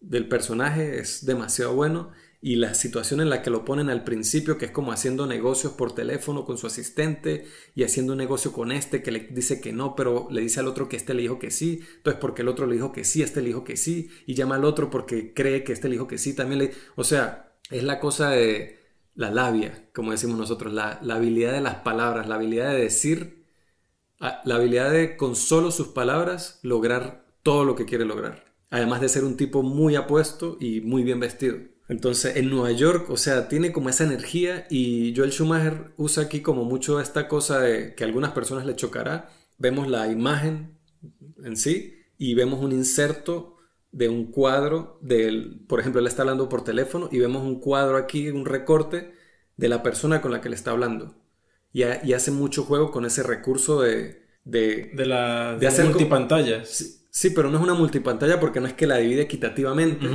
del personaje es demasiado bueno. Y la situación en la que lo ponen al principio, que es como haciendo negocios por teléfono con su asistente y haciendo un negocio con este que le dice que no, pero le dice al otro que este le dijo que sí. Entonces, porque el otro le dijo que sí, este le dijo que sí. Y llama al otro porque cree que este le dijo que sí. También le. O sea, es la cosa de la labia, como decimos nosotros, la, habilidad de las palabras, la habilidad de decir, la habilidad de con solo sus palabras lograr todo lo que quiere lograr. Además de ser un tipo muy apuesto y muy bien vestido. Entonces, en Nueva York, o sea, tiene como esa energía y Joel Schumacher usa aquí como mucho esta cosa de que a algunas personas le chocará. Vemos la imagen en sí y vemos un inserto de un cuadro del, por ejemplo, él está hablando por teléfono y vemos un cuadro aquí, un recorte de la persona con la que le está hablando. Y, hace mucho juego con ese recurso de... De,
de la de, hacer multipantalla.
Sí, pero no es una multipantalla porque no es que la divide equitativamente,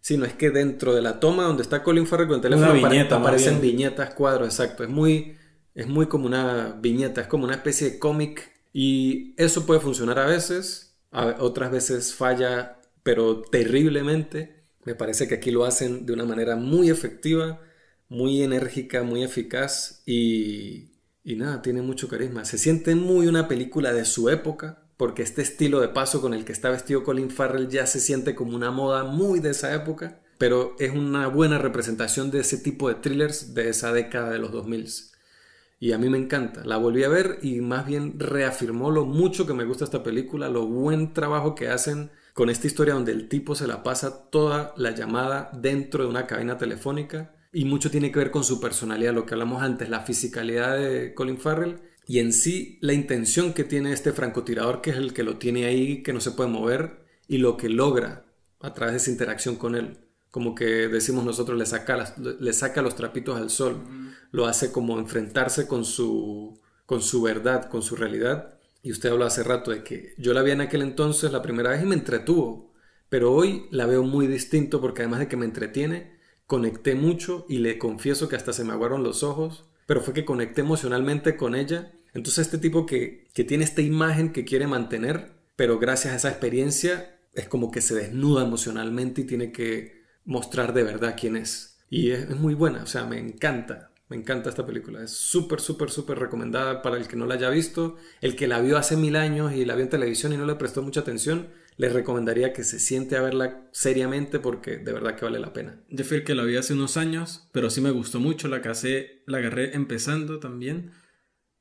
sino es que dentro de la toma donde está Colin Farrell con el teléfono aparecen viñetas, cuadros, exacto. Es muy, es muy como una viñeta, es como una especie de cómic y eso puede funcionar a veces, otras veces falla pero terriblemente. Me parece que aquí lo hacen de una manera muy efectiva, muy enérgica, muy eficaz y, y nada, tiene mucho carisma. Se siente muy una película de su época, porque este estilo de paso con el que está vestido Colin Farrell ya se siente como una moda muy de esa época, pero es una buena representación de ese tipo de thrillers de esa década de los 2000. Y a mí me encanta. La volví a ver y más bien reafirmó lo mucho que me gusta esta película, lo buen trabajo que hacen con esta historia donde el tipo se la pasa toda la llamada dentro de una cabina telefónica y mucho tiene que ver con su personalidad, lo que hablamos antes, la fisicalidad de Colin Farrell y en sí la intención que tiene este francotirador, que es el que lo tiene ahí, que no se puede mover, y lo que logra a través de esa interacción con él. Como que decimos nosotros, le saca, le saca los trapitos al sol, lo hace como enfrentarse con su, con su verdad, con su realidad. Y usted habló hace rato de que yo la vi en aquel entonces la primera vez y me entretuvo, pero hoy la veo muy distinto porque además de que me entretiene, conecté mucho y le confieso que hasta se me aguaron los ojos, pero fue que conecté emocionalmente con ella entonces este tipo que, tiene esta imagen que quiere mantener, pero gracias a esa experiencia es como que se desnuda emocionalmente y tiene que mostrar de verdad quién es. Y es, muy buena, o sea, me encanta, me encanta esta película. Es súper, súper, súper recomendada para el que no la haya visto. El que la vio hace mil años y la vio en televisión y no le prestó mucha atención, les recomendaría que se siente a verla seriamente porque de verdad que vale la pena.
Yo fui el que la vi hace unos años, pero sí me gustó mucho, la casé, la agarré empezando también.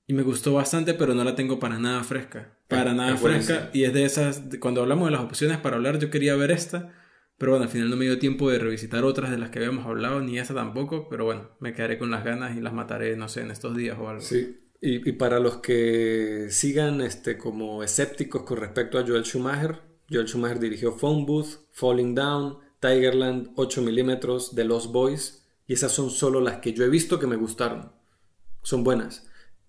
Y me gustó bastante, pero no la tengo para nada fresca. Para nada fresca. Y es de esas, cuando hablamos de las opciones para hablar, yo quería ver esta. Pero bueno, al final no me dio tiempo de revisitar otras de las que habíamos hablado, ni esta tampoco. Pero bueno, me quedaré con las ganas y las mataré, no sé, en estos días o algo.
Sí. Y, y para los que sigan este, como escépticos con respecto a Joel Schumacher, Joel Schumacher dirigió Phone Booth, Falling Down, Tigerland, 8 milímetros, The Lost Boys. Y esas son solo las que yo he visto que me gustaron. Son buenas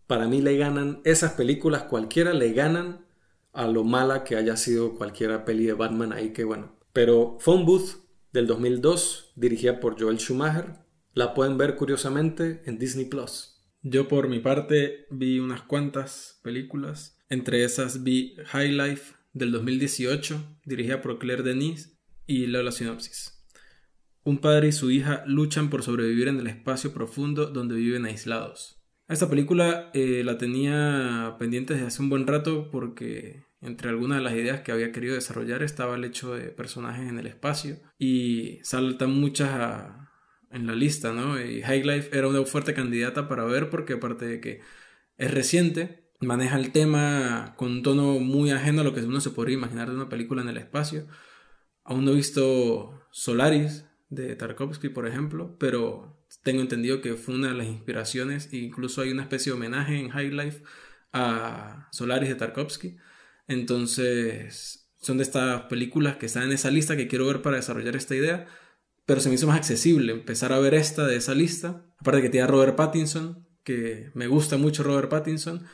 para mí le ganan, esas películas cualquiera le ganan a lo mala que haya sido cualquiera peli de Batman ahí que bueno. Pero Phone Booth del 2002, dirigida por Joel Schumacher, la pueden ver curiosamente en Disney Plus.
Yo por mi parte vi unas cuantas películas, entre esas vi High Life del 2018, dirigida por Claire Denis, y leo la sinopsis. Un padre y su hija luchan por sobrevivir en el espacio profundo donde viven aislados. Esta película eh, la tenía pendiente desde hace un buen rato porque entre algunas de las ideas que había querido desarrollar estaba el hecho de personajes en el espacio y saltan muchas en la lista, ¿no? Y High Life era una fuerte candidata para ver porque aparte de que es reciente, maneja el tema con un tono muy ajeno a lo que uno se podría imaginar de una película en el espacio. Aún no he visto Solaris de Tarkovsky, por ejemplo, pero tengo entendido que fue una de las inspiraciones, e incluso hay una especie de homenaje en High Life a Solaris de Tarkovsky. Entonces, son de estas películas que están en esa lista que quiero ver para desarrollar esta idea, pero se me hizo más accesible empezar a ver esta de esa lista. Aparte que tiene a Robert Pattinson, que me gusta mucho Robert Pattinson,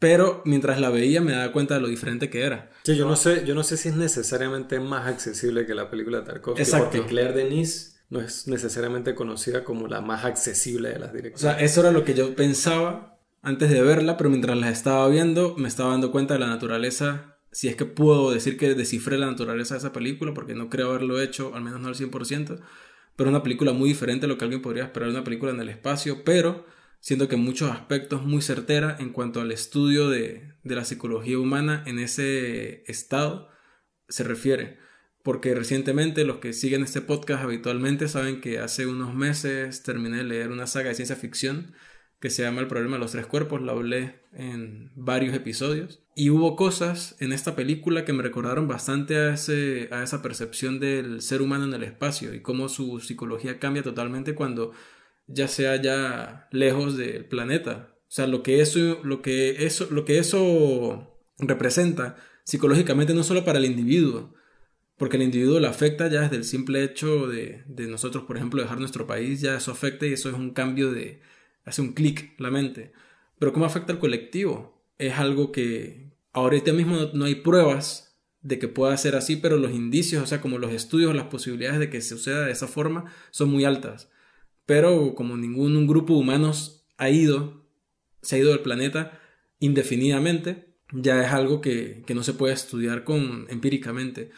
pero mientras la veía me daba cuenta de lo diferente que era.
Sí, yo no sé, yo no sé si es necesariamente más accesible que la película de Tarkovsky, Exacto. porque Claire Denis no es necesariamente conocida como la más accesible de las directoras.
O sea, eso era lo que yo pensaba antes de verla, pero mientras la estaba viendo me estaba dando cuenta de la naturaleza, si es que puedo decir que descifré la naturaleza de esa película, porque no creo haberlo hecho, al menos no al 100%, pero una película muy diferente a lo que alguien podría esperar de una película en el espacio, pero siento que muchos aspectos muy certera en cuanto al estudio de, de la psicología humana en ese estado se refiere porque recientemente los que siguen este podcast habitualmente saben que hace unos meses terminé de leer una saga de ciencia ficción que se llama El problema de los tres cuerpos, la hablé en varios episodios. Y hubo cosas en esta película que me recordaron bastante a, ese, a esa percepción del ser humano en el espacio y cómo su psicología cambia totalmente cuando ya sea ya lejos del planeta. O sea, lo que eso, lo que eso, lo que eso representa psicológicamente no solo para el individuo, porque el individuo le afecta ya desde el simple hecho de, nosotros, por ejemplo, dejar nuestro país, ya eso afecta y eso es un cambio de, hace un clic la mente. Pero ¿cómo afecta al colectivo? Es algo que ahorita mismo no, hay pruebas de que pueda ser así, pero los indicios, o sea, como los estudios, las posibilidades de que suceda de esa forma son muy altas. Pero como ningún un grupo de humanos ha ido, se ha ido del planeta indefinidamente, ya es algo que, que no se puede estudiar con, empíricamente.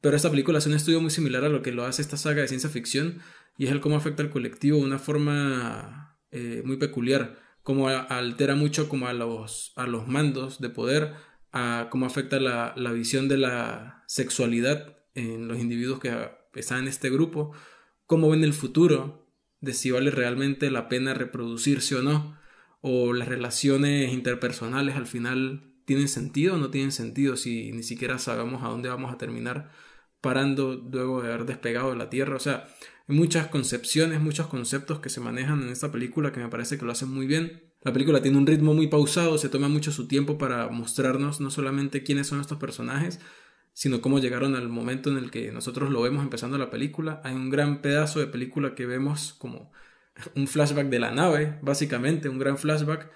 Pero esta película hace un estudio muy similar a lo que lo hace esta saga de ciencia ficción y es el cómo afecta al colectivo de una forma eh, muy peculiar, cómo altera mucho como a los, a los mandos de poder a cómo afecta la, la visión de la sexualidad en los individuos que están en este grupo, cómo ven el futuro, de si vale realmente la pena reproducirse o no, o las relaciones interpersonales al final tienen sentido o no tienen sentido si ni siquiera sabemos a dónde vamos a terminar parando luego de haber despegado de la Tierra. O sea, hay muchas concepciones, muchos conceptos que se manejan en esta película que me parece que lo hacen muy bien. La película tiene un ritmo muy pausado, se toma mucho su tiempo para mostrarnos no solamente quiénes son estos personajes, sino cómo llegaron al momento en el que nosotros lo vemos empezando la película. Hay un gran pedazo de película que vemos como un flashback de la nave, básicamente, un gran flashback,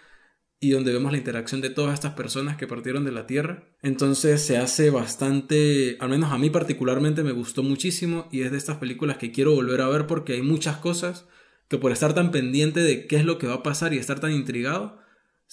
y donde vemos la interacción de todas estas personas que partieron de la Tierra. Entonces se hace bastante, al menos a mí particularmente me gustó muchísimo y es de estas películas que quiero volver a ver porque hay muchas cosas que por estar tan pendiente de qué es lo que va a pasar y estar tan intrigado,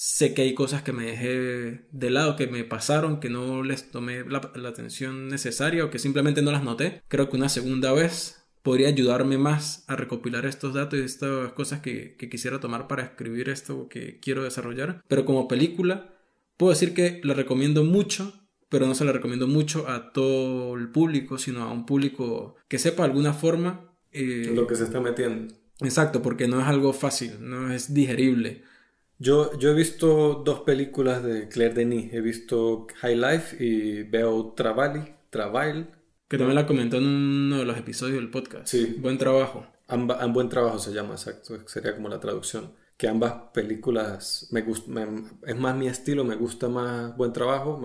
sé que hay cosas que me dejé de lado, que me pasaron, que no les tomé la, atención necesaria o que simplemente no las noté. Creo que una segunda vez podría ayudarme más a recopilar estos datos y estas cosas que, que quisiera tomar para escribir esto que quiero desarrollar. Pero como película, puedo decir que la recomiendo mucho, pero no se la recomiendo mucho a todo el público, sino a un público que sepa de alguna forma...
Eh, lo que se está metiendo.
Exacto, porque no es algo fácil, no es digerible.
Yo, yo he visto dos películas de Claire Denis. He visto High Life y veo Travail. Travail.
Que también la comentó en uno de los episodios del podcast.
Sí.
Buen trabajo.
Amba, buen trabajo se llama, exacto. Sería como la traducción. Que ambas películas me, es más mi estilo, me gusta más buen trabajo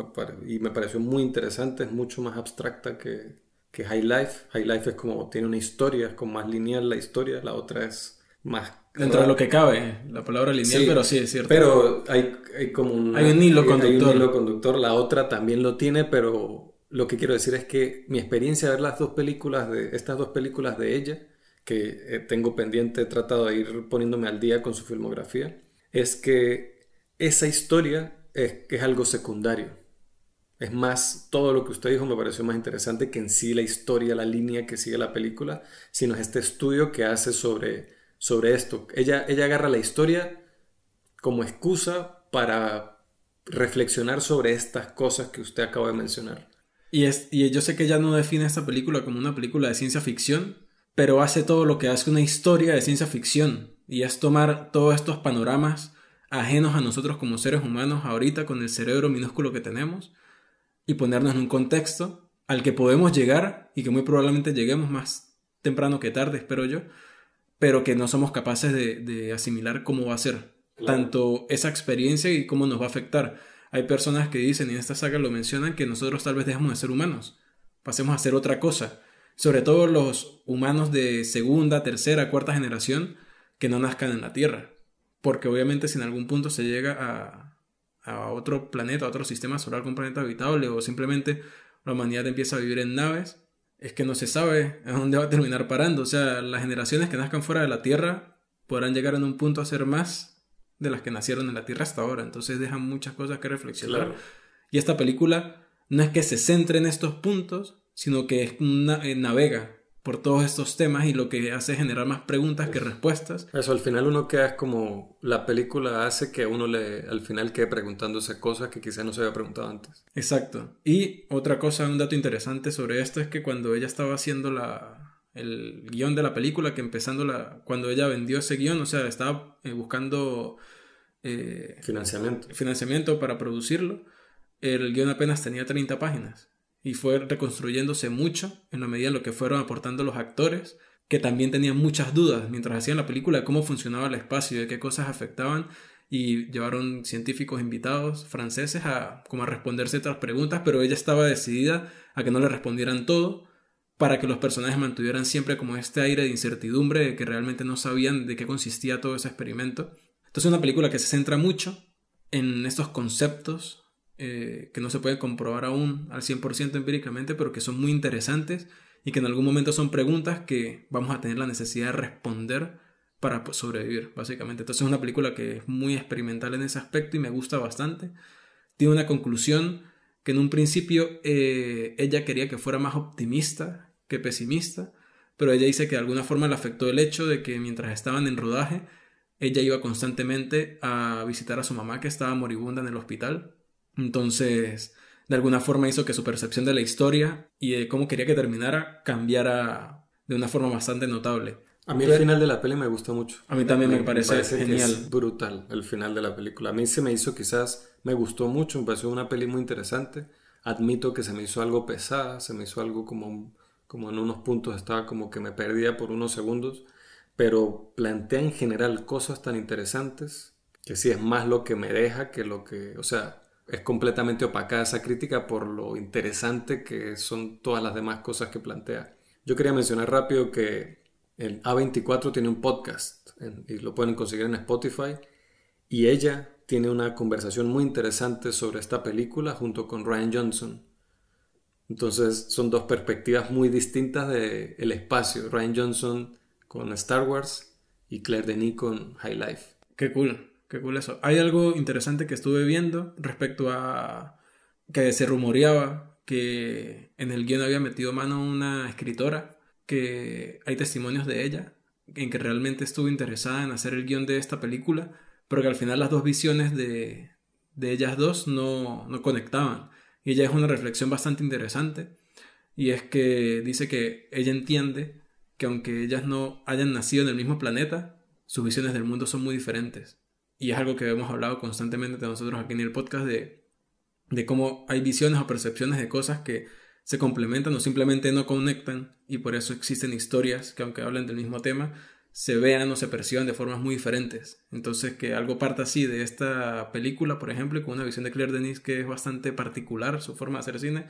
y me pareció muy interesante, es mucho más abstracta que, que High Life. High Life es como, tiene una historia, es como más lineal la historia, la otra es más
Dentro de lo que cabe, la palabra lineal, pero sí es cierto.
Pero hay, hay como un,
hay un hilo conductor.
Hay un hilo conductor, la otra también lo tiene, pero lo que quiero decir es que mi experiencia de ver las dos películas, de estas dos películas de ella, que eh, tengo pendiente, he tratado de ir poniéndome al día con su filmografía, es que esa historia es, es algo secundario. Es más, todo lo que usted dijo me pareció más interesante que en sí la historia, la línea que sigue la película, sino este estudio que hace sobre sobre esto. Ella, ella agarra la historia como excusa para reflexionar sobre estas cosas que usted acaba de mencionar.
Y, es, y yo sé que ella no define esta película como una película de ciencia ficción, pero hace todo lo que hace una historia de ciencia ficción. Y es tomar todos estos panoramas ajenos a nosotros como seres humanos ahorita con el cerebro minúsculo que tenemos y ponernos en un contexto al que podemos llegar y que muy probablemente lleguemos más temprano que tarde, espero yo, pero que no somos capaces de, asimilar cómo va a ser tanto esa experiencia y cómo nos va a afectar. Hay personas que dicen, y en esta saga lo mencionan, que nosotros tal vez dejemos de ser humanos, pasemos a ser otra cosa. Sobre todo los humanos de segunda, tercera, cuarta generación que no nazcan en la Tierra. Porque obviamente si en algún punto se llega a, a otro planeta, a otro sistema solar con un planeta habitable, o simplemente la humanidad empieza a vivir en naves, es que no se sabe a dónde va a terminar parando. O sea, las generaciones que nazcan fuera de la Tierra podrán llegar en un punto a ser más de las que nacieron en la Tierra hasta ahora. Entonces dejan muchas cosas que reflexionar. Y esta película no es que se centre en estos puntos, sino que es una, eh, navega por todos estos temas y lo que hace es generar más preguntas que respuestas.
Eso al final uno queda como la película hace que uno le al final quede preguntándose cosas que quizá no se había preguntado antes.
Exacto. Y otra cosa, un dato interesante sobre esto es que cuando ella estaba haciendo la el guion de la película, que empezando la cuando ella vendió ese guion, o sea, estaba eh, buscando
eh, financiamiento.
financiamiento para producirlo, el guion apenas tenía 30 páginas y fue reconstruyéndose mucho en la medida en lo que fueron aportando los actores, que también tenían muchas dudas mientras hacían la película de cómo funcionaba el espacio, de qué cosas afectaban y llevaron científicos invitados franceses a como a responder ciertas preguntas, pero ella estaba decidida a que no le respondieran todo para que los personajes mantuvieran siempre como este aire de incertidumbre de que realmente no sabían de qué consistía todo ese experimento. Entonces es una película que se centra mucho en estos conceptos eh, que no se puede comprobar aún al 100% empíricamente, pero que son muy interesantes y que en algún momento son preguntas que vamos a tener la necesidad de responder para pues, sobrevivir, básicamente. Entonces es una película que es muy experimental en ese aspecto y me gusta bastante. Tiene una conclusión que en un principio eh, ella quería que fuera más optimista que pesimista, pero ella dice que de alguna forma le afectó el hecho de que mientras estaban en rodaje, ella iba constantemente a visitar a su mamá que estaba moribunda en el hospital Entonces, de alguna forma hizo que su percepción de la historia y de cómo quería que terminara cambiara de una forma bastante notable.
A mí el final de la peli me gusta mucho.
A mí también me, parece, genial.
es brutal el final de la película. A mí se me hizo quizás, me gustó mucho, me pareció una peli muy interesante. Admito que se me hizo algo pesada, se me hizo algo como, como en unos puntos estaba como que me perdía por unos segundos, pero plantea en general cosas tan interesantes que sí es más lo que me deja que lo que, o sea, es completamente opacada esa crítica por lo interesante que son todas las demás cosas que plantea. Yo quería mencionar rápido que el A24 tiene un podcast y lo pueden conseguir en Spotify y ella tiene una conversación muy interesante sobre esta película junto con Ryan Johnson. Entonces son dos perspectivas muy distintas del el espacio. Ryan Johnson con Star Wars y Claire Denis con High Life.
Qué cool, Hay algo interesante que estuve viendo respecto a que se rumoreaba que en el guion había metido mano una escritora, que hay testimonios de ella, en que realmente estuvo interesada en hacer el guion de esta película, pero que al final las dos visiones de, de ellas dos no, no conectaban. Y ella es una reflexión bastante interesante, y es que dice que ella entiende que aunque ellas no hayan nacido en el mismo planeta, sus visiones del mundo son muy diferentes. Y es algo que hemos hablado constantemente de nosotros aquí en el podcast de, de cómo hay visiones o percepciones de cosas que se complementan o simplemente no conectan y por eso existen historias que aunque hablen del mismo tema, se vean o se perciban de formas muy diferentes. Entonces que algo parta así de esta película, por ejemplo, con una visión de Claire Denis que es bastante particular, su forma de hacer cine,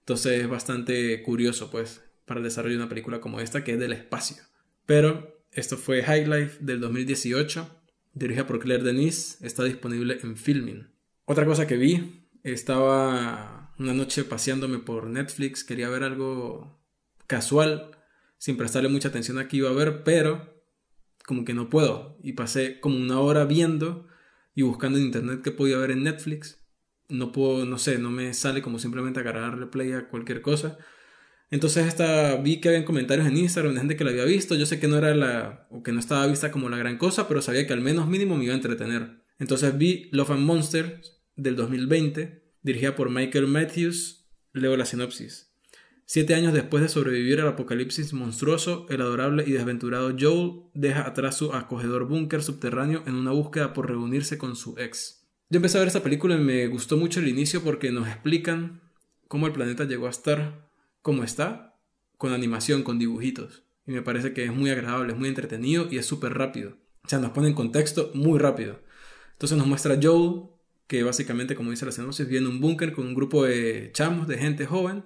entonces es bastante curioso pues para el desarrollo de una película como esta que es del espacio. Pero esto fue High Life del 2018, dirigida por Claire Denis, está disponible en Filming. Otra cosa que vi, estaba una noche paseándome por Netflix, quería ver algo casual, sin prestarle mucha atención a qué iba a ver, pero como que no puedo. Y pasé como una hora viendo y buscando en internet qué podía ver en Netflix. No puedo, no sé, no me sale como simplemente agarrarle play a cualquier cosa. Entonces esta, vi que había comentarios en Instagram de gente que la había visto. Yo sé que no era la, o que no estaba vista como la gran cosa, pero sabía que al menos mínimo me iba a entretener. Entonces vi Love and Monsters del 2020, dirigida por Michael Matthews. Leo la sinopsis. Siete años después de sobrevivir al apocalipsis monstruoso, el adorable y desventurado Joel deja atrás su acogedor búnker subterráneo en una búsqueda por reunirse con su ex. Yo empecé a ver esta película y me gustó mucho el inicio porque nos explican cómo el planeta llegó a estar como está, con animación, con dibujitos. Y me parece que es muy agradable, es muy entretenido y es súper rápido. O sea, nos pone en contexto muy rápido. Entonces nos muestra Joel, que básicamente, como dice la sinopsis, vive en un búnker con un grupo de chamos, de gente joven,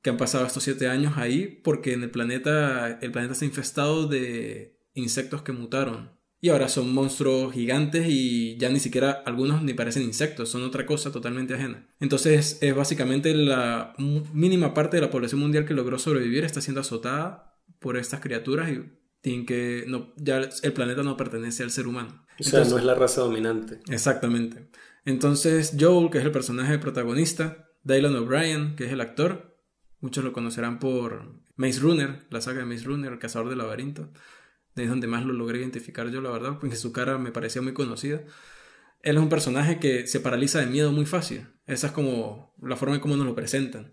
que han pasado estos siete años ahí porque en el planeta, el planeta está infestado de insectos que mutaron y ahora son monstruos gigantes y ya ni siquiera algunos ni parecen insectos, son otra cosa totalmente ajena. Entonces es básicamente la mínima parte de la población mundial que logró sobrevivir está siendo azotada por estas criaturas y tienen que no, ya el planeta no pertenece al ser humano.
O sea, no es la raza dominante.
Exactamente. Entonces Joel, que es el personaje protagonista, Dylan O'Brien, que es el actor, muchos lo conocerán por Maze Runner, la saga de Maze Runner, el cazador del laberinto de donde más lo logré identificar yo, la verdad, porque su cara me parecía muy conocida. Él es un personaje que se paraliza de miedo muy fácil. Esa es como la forma en cómo nos lo presentan.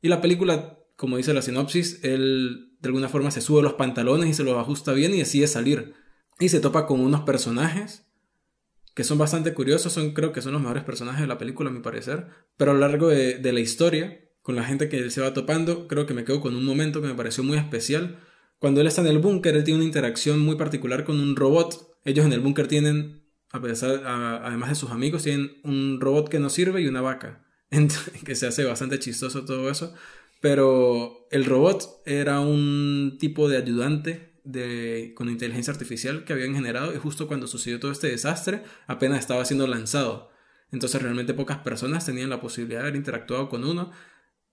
Y la película, como dice la sinopsis, él de alguna forma se sube los pantalones y se los ajusta bien y decide salir. Y se topa con unos personajes que son bastante curiosos, son, creo que son los mejores personajes de la película a mi parecer. Pero a lo largo de, de la historia, con la gente que él se va topando, creo que me quedo con un momento que me pareció muy especial cuando él está en el búnker, él tiene una interacción muy particular con un robot. Ellos en el búnker tienen, además de sus amigos, tienen un robot que no sirve y una vaca. que se hace bastante chistoso todo eso. Pero el robot era un tipo de ayudante de, con inteligencia artificial que habían generado y justo cuando sucedió todo este desastre apenas estaba siendo lanzado. Entonces realmente pocas personas tenían la posibilidad de haber interactuado con uno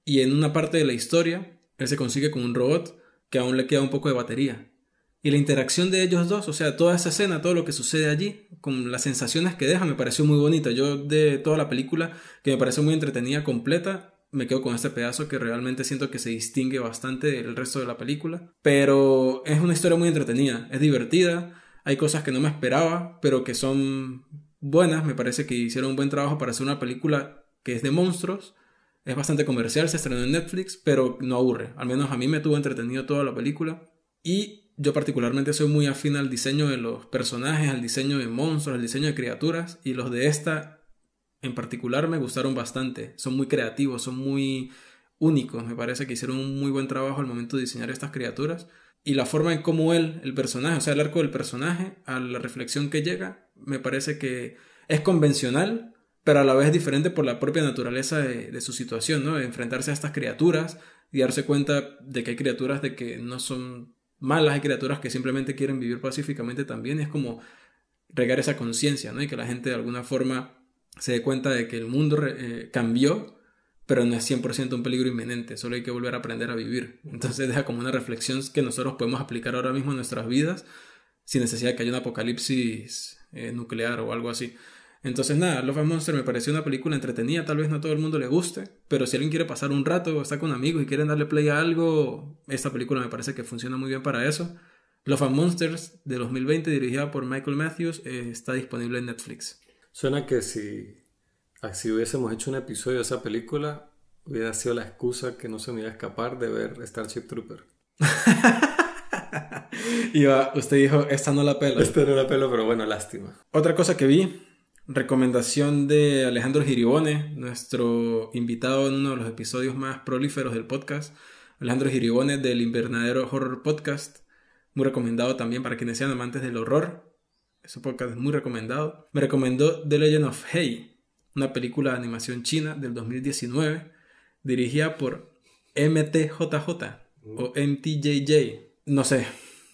y en una parte de la historia él se consigue con un robot que aún le queda un poco de batería. Y la interacción de ellos dos, o sea, toda esa escena, todo lo que sucede allí, con las sensaciones que deja, me pareció muy bonita. Yo de toda la película, que me pareció muy entretenida, completa, me quedo con este pedazo que realmente siento que se distingue bastante del resto de la película. Pero es una historia muy entretenida, es divertida, hay cosas que no me esperaba, pero que son buenas. Me parece que hicieron un buen trabajo para hacer una película que es de monstruos. Es bastante comercial, se estrenó en Netflix, pero no aburre. Al menos a mí me tuvo entretenido toda la película. Y yo particularmente soy muy afín al diseño de los personajes, al diseño de monstruos, al diseño de criaturas. Y los de esta en particular me gustaron bastante. Son muy creativos, son muy únicos. Me parece que hicieron un muy buen trabajo al momento de diseñar estas criaturas. Y la forma en cómo él, el personaje, o sea, el arco del personaje, a la reflexión que llega, me parece que es convencional, pero a la vez diferente por la propia naturaleza de, su situación, ¿no? Enfrentarse a estas criaturas y darse cuenta de que hay criaturas de que no son malas, hay criaturas que simplemente quieren vivir pacíficamente también. Es como regar esa conciencia, ¿no? Y que la gente de alguna forma se dé cuenta de que el mundo eh, cambió pero no es 100% un peligro inminente, solo hay que volver a aprender a vivir. Entonces deja como una reflexión que nosotros podemos aplicar ahora mismo en nuestras vidas sin necesidad de que haya un apocalipsis eh, nuclear o algo así. Entonces nada, Love and Monster me pareció una película entretenida, tal vez no a todo el mundo le guste, pero si alguien quiere pasar un rato o está con amigos y quieren darle play a algo, esta película me parece que funciona muy bien para eso. Love and Monsters de 2020 dirigida por Michael Matthews eh, está disponible en Netflix.
Suena que si Ah, si hubiésemos hecho un episodio de esa película, hubiera sido la excusa que no se me iba a escapar de ver Starship Trooper.
y usted dijo, esta no la pelo.
Esta no la pelo, pero bueno, lástima.
Otra cosa que vi, recomendación de Alejandro Giribone, nuestro invitado en uno de los episodios más prolíferos del podcast. Alejandro Giribone del Invernadero Horror Podcast. Muy recomendado también para quienes sean amantes del horror. Ese podcast es muy recomendado. Me recomendó The Legend of Hey, una película de animación china del 2019 dirigida por MTJJ o MTJJ. No sé,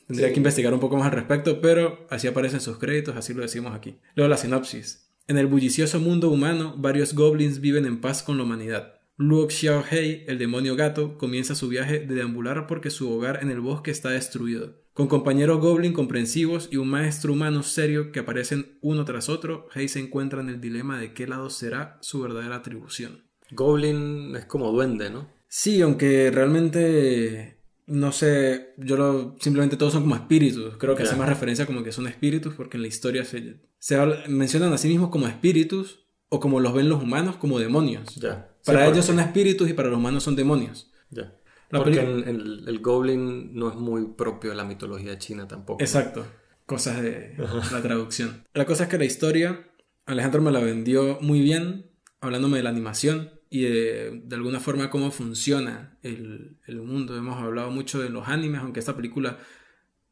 tendría que investigar un poco más al respecto, pero así aparecen sus créditos, así lo decimos aquí. Luego la sinopsis. En el bullicioso mundo humano, varios goblins viven en paz con la humanidad. Luo Xiaohei, el demonio gato, comienza su viaje de deambular porque su hogar en el bosque está destruido. Con compañeros goblin comprensivos y un maestro humano serio que aparecen uno tras otro, Hei se encuentra en el dilema de qué lado será su verdadera atribución.
Goblin es como duende, ¿no?
Sí, aunque realmente no sé, yo lo, simplemente todos son como espíritus. Creo que hace más referencia como que son espíritus porque en la historia se, se mencionan a sí mismos como espíritus o como los ven los humanos como demonios.
Ya.
Para ellos son espíritus y para los humanos son demonios.
Ya. porque el, goblin no es muy propio de la mitología china tampoco.
Exacto. Cosas de la traducción. La cosa es que la historia, Alejandro me la vendió muy bien, hablándome de la animación y de, de alguna forma cómo funciona el, el, mundo. Hemos hablado mucho de los animes, aunque esta película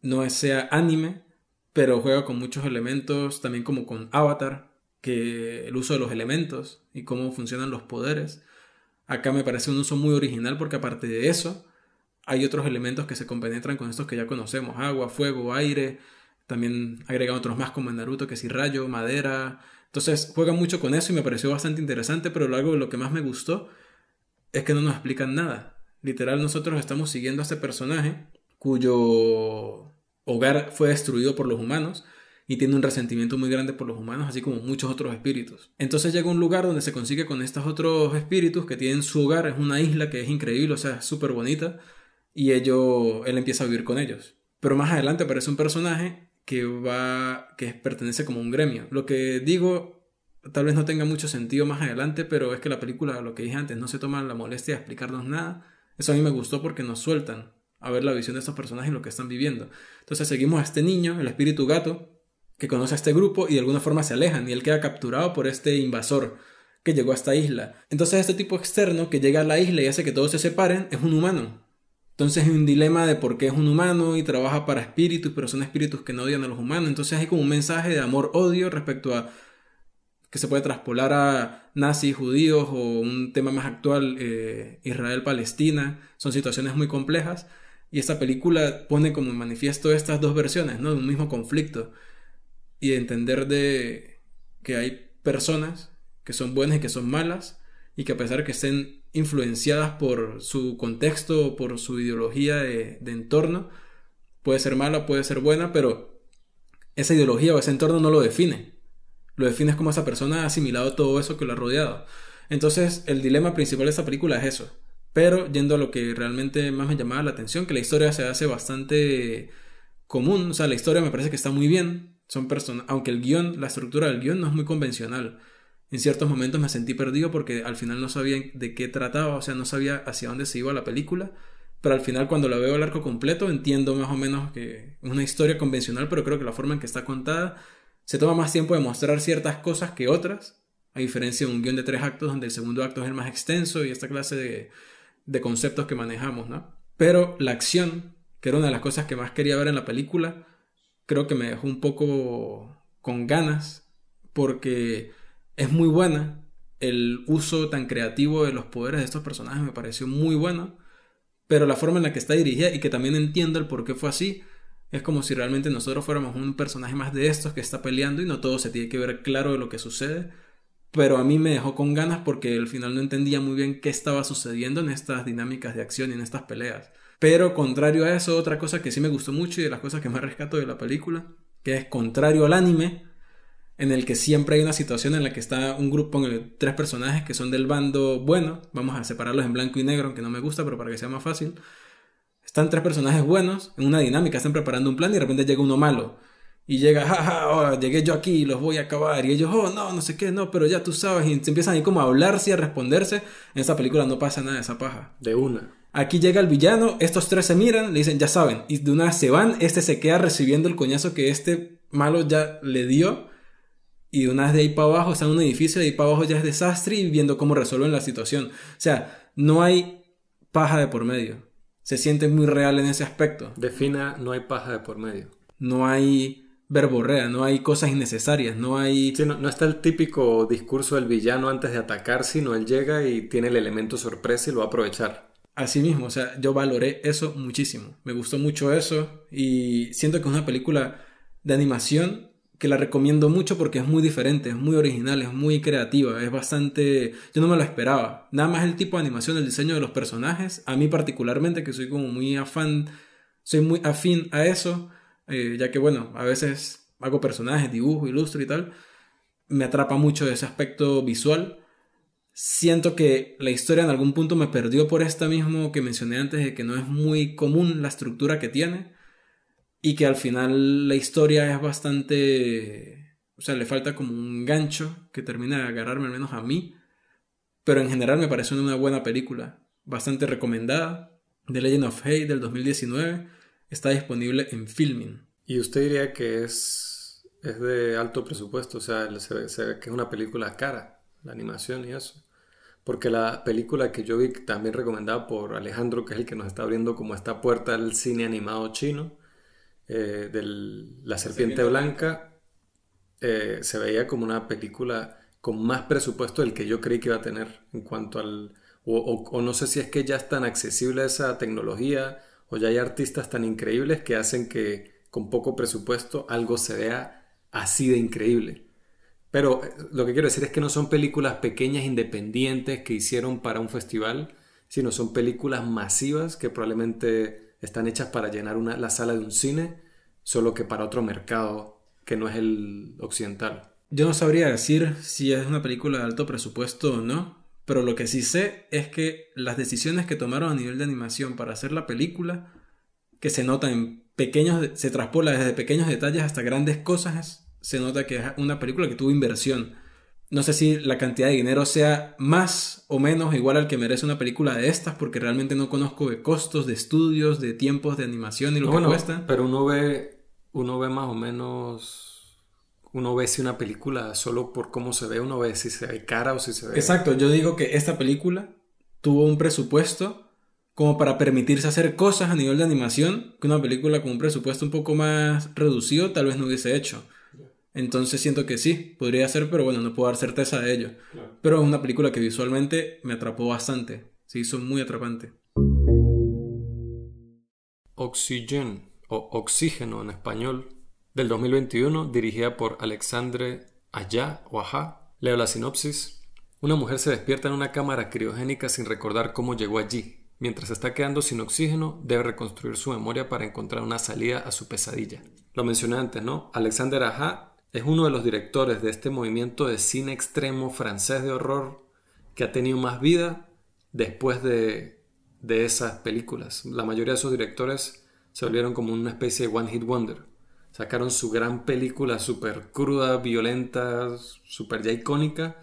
no sea anime, pero juega con muchos elementos, también como con Avatar, que el uso de los elementos y cómo funcionan los poderes. Acá me parece un uso muy original porque aparte de eso, hay otros elementos que se compenetran con estos que ya conocemos, agua, fuego, aire, también agregan otros más como en Naruto, que si rayo, madera. Entonces juega mucho con eso y me pareció bastante interesante, pero algo lo que más me gustó es que no nos explican nada. Literal, nosotros estamos siguiendo a este personaje cuyo hogar fue destruido por los humanos y tiene un resentimiento muy grande por los humanos, así como muchos otros espíritus. Entonces llega un lugar donde se consigue con estos otros espíritus que tienen su hogar, es una isla que es increíble, o sea, súper bonita, y ello, él empieza a vivir con ellos. Pero más adelante aparece un personaje que va, que pertenece como un gremio. Lo que digo tal vez no tenga mucho sentido más adelante, pero es que la película, lo que dije antes, no se toma la molestia de explicarnos nada. Eso a mí me gustó porque nos sueltan a ver la visión de estos personajes y lo que están viviendo. Entonces seguimos a este niño, el espíritu gato, que conoce a este grupo y de alguna forma se alejan y él queda capturado por este invasor que llegó a esta isla. Entonces este tipo externo que llega a la isla y hace que todos se separen es un humano. Entonces hay un dilema de por qué es un humano y trabaja para espíritus, pero son espíritus que no odian a los humanos. Entonces hay como un mensaje de amor-odio respecto a que se puede traspolar a nazis, judíos o un tema más actual, eh, Israel-Palestina. Son situaciones muy complejas y esta película pone como manifiesto estas dos versiones, ¿no? De un mismo conflicto y entender de que hay personas que son buenas y que son malas y que a pesar de que estén influenciadas por su contexto por su ideología de, entorno, puede ser mala, puede ser buena, pero esa ideología o ese entorno no lo define. Lo define como esa persona ha asimilado todo eso que lo ha rodeado. Entonces, el dilema principal de esta película es eso. Pero yendo a lo que realmente más me llamaba la atención, que la historia se hace bastante común, o sea, la historia me parece que está muy bien, son personas, aunque el guion, la estructura del guion no es muy convencional. En ciertos momentos me sentí perdido porque al final no sabía de qué trataba, o sea, no sabía hacia dónde se iba la película. Pero al final cuando la veo al arco completo entiendo más o menos que una historia convencional, pero creo que la forma en que está contada se toma más tiempo de mostrar ciertas cosas que otras, a diferencia de un guion de tres actos donde el segundo acto es el más extenso y esta clase de, de conceptos que manejamos, ¿no? Pero la acción, que era una de las cosas que más quería ver en la película, creo que me dejó un poco con ganas porque es muy buena. El uso tan creativo de los poderes de estos personajes me pareció muy bueno, pero la forma en la que está dirigida y que también entiendo el por qué fue así, es como si realmente nosotros fuéramos un personaje más de estos que está peleando y no todo se tiene que ver claro de lo que sucede. Pero a mí me dejó con ganas porque al final no entendía muy bien qué estaba sucediendo en estas dinámicas de acción y en estas peleas. Pero contrario a eso, otra cosa que sí me gustó mucho y de las cosas que más rescato de la película, que es contrario al anime, en el que siempre hay una situación en la que está un grupo con tres personajes que son del bando bueno, vamos a separarlos en blanco y negro, aunque no me gusta, pero para que sea más fácil. Están tres personajes buenos en una dinámica, están preparando un plan y de repente llega uno malo. Y llega, jaja, oh, llegué yo aquí y los voy a acabar. Y ellos, oh, no, no sé qué, no, pero ya tú sabes. Y se empiezan ahí como a hablarse y a responderse. En esta película no pasa nada de esa paja.
De una.
Aquí llega el villano, estos tres se miran, le dicen, ya saben. Y de una vez se van, este se queda recibiendo el coñazo que este malo ya le dio. Y de una vez de ahí para abajo está en un edificio, de ahí para abajo ya es desastre y viendo cómo resuelven la situación. O sea, no hay paja de por medio se siente muy real en ese aspecto.
Defina, no hay paja de por medio.
No hay verborrea, no hay cosas innecesarias, no hay...
Sí, no, está el típico discurso del villano antes de atacar, sino él llega y tiene el elemento sorpresa y lo va a aprovechar.
Así mismo, o sea, yo valoré eso muchísimo. Me gustó mucho eso y siento que es una película de animación que la recomiendo mucho porque es muy diferente, es muy original, es muy creativa, es bastante... Yo no me lo esperaba. Nada más el tipo de animación, el diseño de los personajes, a mí particularmente, que soy como muy afán, soy muy afín a eso, eh, ya que bueno, a veces hago personajes, dibujo, ilustro y tal, me atrapa mucho ese aspecto visual. Siento que la historia en algún punto me perdió por esta mismo que mencioné antes de que no es muy común la estructura que tiene y que al final la historia es bastante... O sea, le falta como un gancho que termina de agarrarme al menos a mí. Pero en general me parece una buena película. Bastante recomendada. The Legend of Hay del 2019. Está disponible en Filming.
¿Y usted diría que es, es de alto presupuesto? O sea, se ve, que es una película cara, la animación y eso. Porque la película que yo vi también recomendada por Alejandro, que es el que nos está abriendo como esta puerta al cine animado chino, eh, de La Serpiente Blanca eh, se veía como una película con más presupuesto del que yo creí que iba a tener en cuanto al... O, no sé si es que ya es tan accesible esa tecnología o ya hay artistas tan increíbles que hacen que con poco presupuesto algo se vea así de increíble. Pero eh, lo que quiero decir es que no son películas pequeñas independientes que hicieron para un festival, sino son películas masivas que probablemente están hechas para llenar una, la sala de un cine, solo que para otro mercado que no es el occidental.
Yo no sabría decir si es una película de alto presupuesto o no, pero lo que sí sé es que las decisiones que tomaron a nivel de animación para hacer la película, que se nota en pequeños, se traspola desde pequeños detalles hasta grandes cosas, se nota que es una película que tuvo inversión no sé si la cantidad de dinero sea más o menos igual al que merece una película de estas, porque realmente no conozco de costos, de estudios, de tiempos de animación y lo que cuesta.
Pero uno ve, uno ve más o menos, uno ve si una película solo por cómo se ve, uno ve si se ve cara o si se ve.
Exacto, yo digo que esta película tuvo un presupuesto como para permitirse hacer cosas a nivel de animación que una película con un presupuesto un poco más reducido tal vez no hubiese hecho. Entonces siento que sí, podría ser, pero bueno, no puedo dar certeza de ello. Pero es una película que visualmente me atrapó bastante. Se hizo muy atrapante.
Oxygen, o Oxígeno en español, del 2021, dirigida por Alexandre Allá o Ajá. Leo la sinopsis. Una mujer se despierta en una cámara criogénica sin recordar cómo llegó allí. Mientras está quedando sin oxígeno, debe reconstruir su memoria para encontrar una salida a su pesadilla. Lo mencioné antes, ¿no? Alexander Aja es uno de los directores de este movimiento de cine extremo francés de horror que ha tenido más vida después de, esas películas. La mayoría de esos directores se volvieron como una especie de One Hit Wonder. Sacaron su gran película súper cruda, violenta, súper ya icónica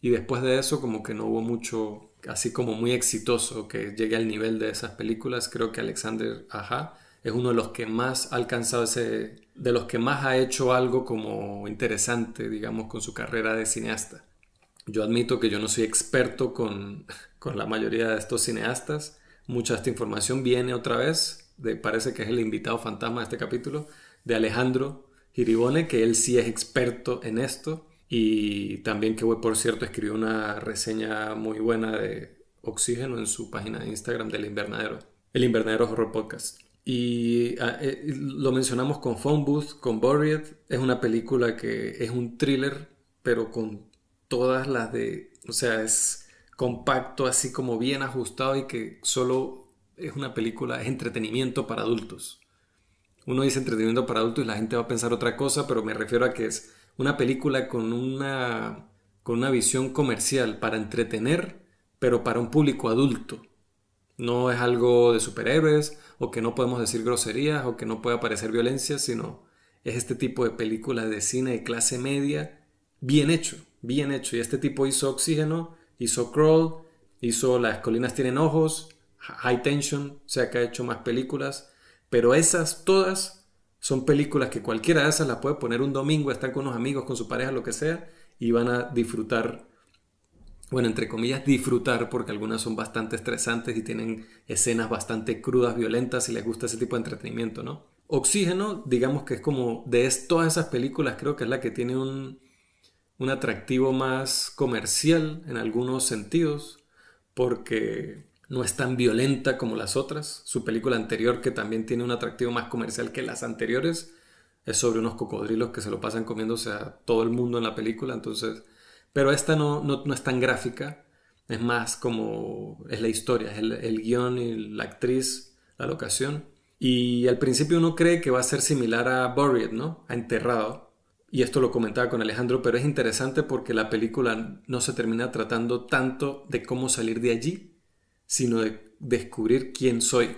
y después de eso como que no hubo mucho así como muy exitoso que llegue al nivel de esas películas. Creo que Alexander Aja es uno de los que más ha alcanzado ese, de los que más ha hecho algo como interesante, digamos, con su carrera de cineasta. Yo admito que yo no soy experto con, con la mayoría de estos cineastas. Mucha esta información viene otra vez, de, parece que es el invitado fantasma de este capítulo, de Alejandro Giribone, que él sí es experto en esto. Y también que, por cierto, escribió una reseña muy buena de Oxígeno en su página de Instagram del Invernadero, el Invernadero Horror Podcast. Y ah, eh, lo mencionamos con Phone Booth, con Buried. Es una película que es un thriller, pero con todas las de. O sea, es compacto, así como bien ajustado y que solo es una película, es entretenimiento para adultos. Uno dice entretenimiento para adultos y la gente va a pensar otra cosa, pero me refiero a que es una película con una, con una visión comercial para entretener, pero para un público adulto. No es algo de superhéroes o que no podemos decir groserías o que no puede aparecer violencia, sino es este tipo de película de cine de clase media bien hecho, bien hecho. Y este tipo hizo Oxígeno, hizo Crawl, hizo Las colinas tienen ojos, High Tension, o sea que ha hecho más películas, pero esas todas son películas que cualquiera de esas las puede poner un domingo, estar con unos amigos, con su pareja, lo que sea, y van a disfrutar bueno, entre comillas, disfrutar, porque algunas son bastante estresantes y tienen escenas bastante crudas, violentas, y les gusta ese tipo de entretenimiento, ¿no? Oxígeno, digamos que es como de todas esas películas, creo que es la que tiene un, un atractivo más comercial en algunos sentidos, porque no es tan violenta como las otras. Su película anterior, que también tiene un atractivo más comercial que las anteriores, es sobre unos cocodrilos que se lo pasan comiéndose a todo el mundo en la película, entonces pero esta no, no, es tan gráfica, es más como es la historia, es el, guion y la actriz, la locación. Y al principio uno cree que va a ser similar a Buried, ¿no? A Enterrado. Y esto lo comentaba con Alejandro, pero es interesante porque la película no se termina tratando tanto de cómo salir de allí, sino de descubrir quién soy,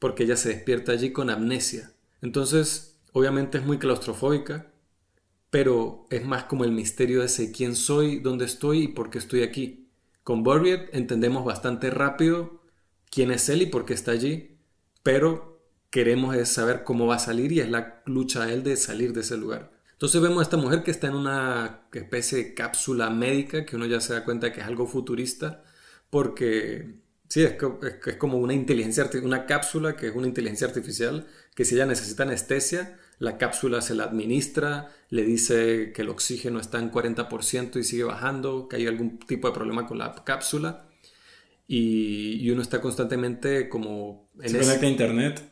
porque ella se despierta allí con amnesia. Entonces, obviamente es muy claustrofóbica, pero es más como el misterio de ese quién soy, dónde estoy y por qué estoy aquí. Con Buried entendemos bastante rápido quién es él y por qué está allí, pero queremos saber cómo va a salir y es la lucha de él de salir de ese lugar. Entonces vemos a esta mujer que está en una especie de cápsula médica, que uno ya se da cuenta que es algo futurista, porque sí, es, es como una inteligencia, una cápsula que es una inteligencia artificial, que si ella necesita anestesia, la cápsula se la administra, le dice que el oxígeno está en 40% y sigue bajando, que hay algún tipo de problema con la cápsula. Y, uno está constantemente como...
En se conecta a internet.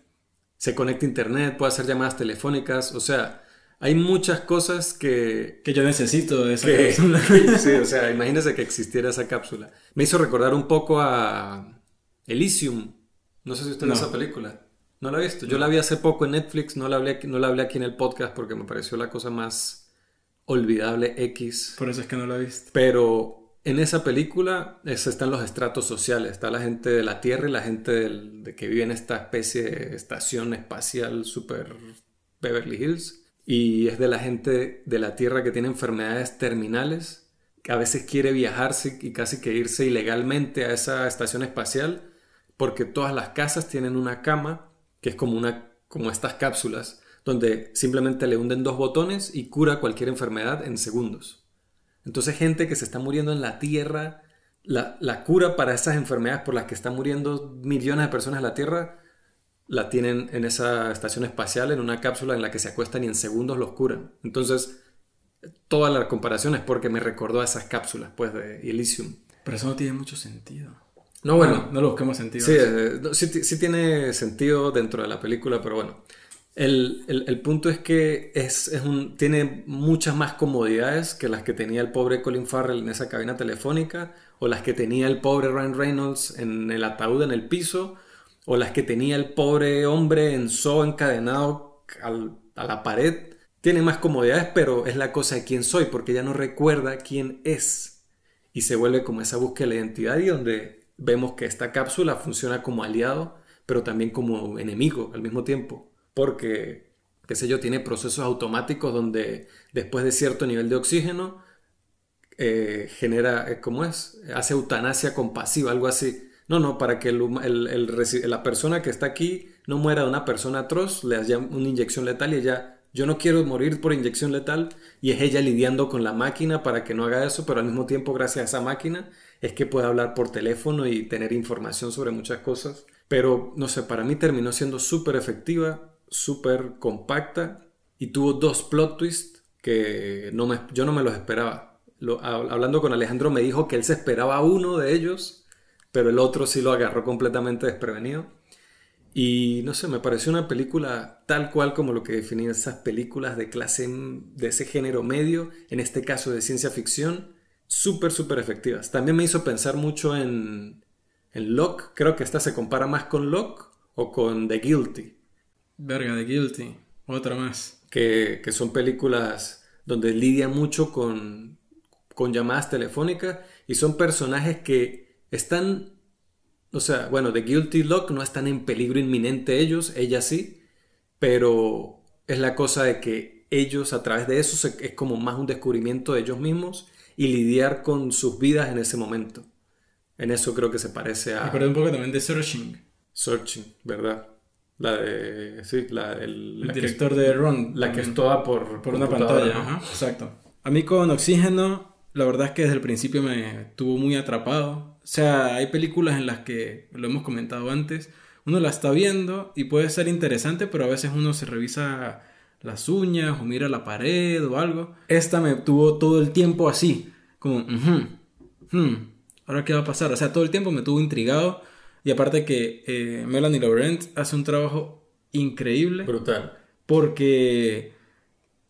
Se conecta a internet, puede hacer llamadas telefónicas, o sea, hay muchas cosas que...
Que yo necesito de esa cápsula.
sí, o sea, imagínese que existiera esa cápsula. Me hizo recordar un poco a Elysium. No sé si usted no. esa película. No la he visto. Yo la vi hace poco en Netflix, no la, hablé, no la hablé aquí en el podcast porque me pareció la cosa más olvidable X.
Por eso es que no la he visto.
Pero en esa película están los estratos sociales. Está la gente de la Tierra y la gente de que vive en esta especie de estación espacial super Beverly Hills. Y es de la gente de la Tierra que tiene enfermedades terminales, que a veces quiere viajarse y casi que irse ilegalmente a esa estación espacial porque todas las casas tienen una cama que es como, una, como estas cápsulas, donde simplemente le hunden dos botones y cura cualquier enfermedad en segundos. Entonces gente que se está muriendo en la Tierra, la, la cura para esas enfermedades por las que están muriendo millones de personas en la Tierra, la tienen en esa estación espacial, en una cápsula en la que se acuestan y en segundos los curan. Entonces, toda la comparación es porque me recordó a esas cápsulas, pues, de Elysium.
Pero eso no tiene mucho sentido.
No, bueno.
No, lo busquemos sentido.
Eh, sí, sí, tiene sentido dentro de la película, pero bueno. El, punto es que es, un, tiene muchas más comodidades que las que tenía el pobre Colin Farrell en esa cabina telefónica, o las que tenía el pobre Ryan Reynolds en el ataúd en el piso, o las que tenía el pobre hombre en zoo encadenado a la pared. Tiene más comodidades, pero es la cosa de quién soy, porque ya no recuerda quién es. Y se vuelve como esa búsqueda de la identidad y donde vemos que esta cápsula funciona como aliado, pero también como enemigo al mismo tiempo, porque, qué sé yo, tiene procesos automáticos donde después de cierto nivel de oxígeno, eh, genera, eh, ¿cómo es? Hace eutanasia compasiva, algo así. No, no, para que la persona que está aquí no muera de una persona atroz, le haya una inyección letal y ella, yo no quiero morir por inyección letal y es ella lidiando con la máquina para que no haga eso, pero al mismo tiempo gracias a esa máquina es que puede hablar por teléfono y tener información sobre muchas cosas. Pero no sé, para mí terminó siendo súper efectiva, súper compacta y tuvo dos plot twists que no me, yo no me los esperaba. hablando con Alejandro me dijo que él se esperaba uno de ellos pero el otro sí lo agarró completamente desprevenido. Y no sé, me pareció una película tal cual como lo que definían esas películas de clase de ese género medio, en este caso de ciencia ficción, súper, súper efectivas. También me hizo pensar mucho en, en Locke, creo que esta se compara más con Locke o con The Guilty.
Verga, The Guilty, otra más.
Que, que son películas donde lidian mucho con, con llamadas telefónicas y son personajes que están, o sea, bueno, de Guilty Lock no están en peligro inminente ellos, ella sí, pero es la cosa de que ellos a través de eso es como más un descubrimiento de ellos mismos y lidiar con sus vidas en ese momento. En eso creo que se parece a...
Recuerdo un poco también de Searching.
Searching, ¿verdad? La de... Sí, la
El director de Ron.
La que es toda por...
Por una pantalla, ajá, exacto. A mí con Oxígeno, la verdad es que desde el principio me tuvo muy atrapado. O sea, hay películas en las que, lo hemos comentado antes, uno la está viendo y puede ser interesante, pero a veces uno se revisa las uñas o mira la pared o algo. Esta me tuvo todo el tiempo así, como, hmm, ahora qué va a pasar. O sea, todo el tiempo me tuvo intrigado y aparte que eh, Melanie Laurent hace un trabajo increíble.
Brutal.
Porque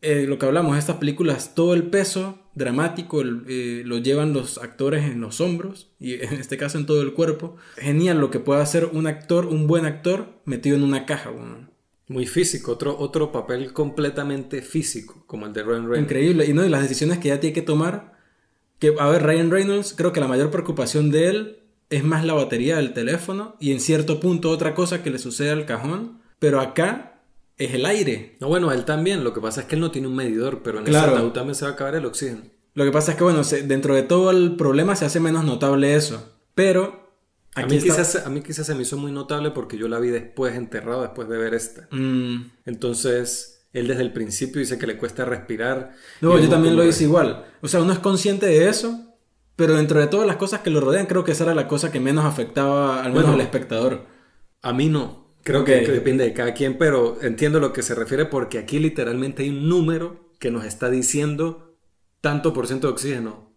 eh, lo que hablamos, estas películas, todo el peso dramático eh, lo llevan los actores en los hombros y en este caso en todo el cuerpo. Genial lo que puede hacer un actor, un buen actor metido en una caja.
Muy físico, otro, otro papel completamente físico, como el de Ryan Reynolds.
Increíble, y no, y las decisiones que ya tiene que tomar. Que, a ver, Ryan Reynolds, creo que la mayor preocupación de él es más la batería del teléfono y en cierto punto otra cosa que le sucede al cajón. Pero acá es el aire.
No, bueno, él también. Lo que pasa es que él no tiene un medidor, pero en ese ataúd también se va a acabar el oxígeno.
Lo que pasa es que, bueno, dentro de todo el problema se hace menos notable eso. Pero.
a, mí quizás, a mí quizás se me hizo muy notable porque yo la vi después, enterrado, después de ver esta. Mm. Entonces, él desde el principio dice que le cuesta respirar.
No, yo también lo hice igual. O sea, uno es consciente de eso. Pero dentro de todas las cosas que lo rodean, creo que esa era la cosa que menos afectaba al menos al espectador.
A mí no. Creo que, depende de cada quien, pero entiendo lo que se refiere porque aquí literalmente hay un número que nos está diciendo tanto por ciento de oxígeno.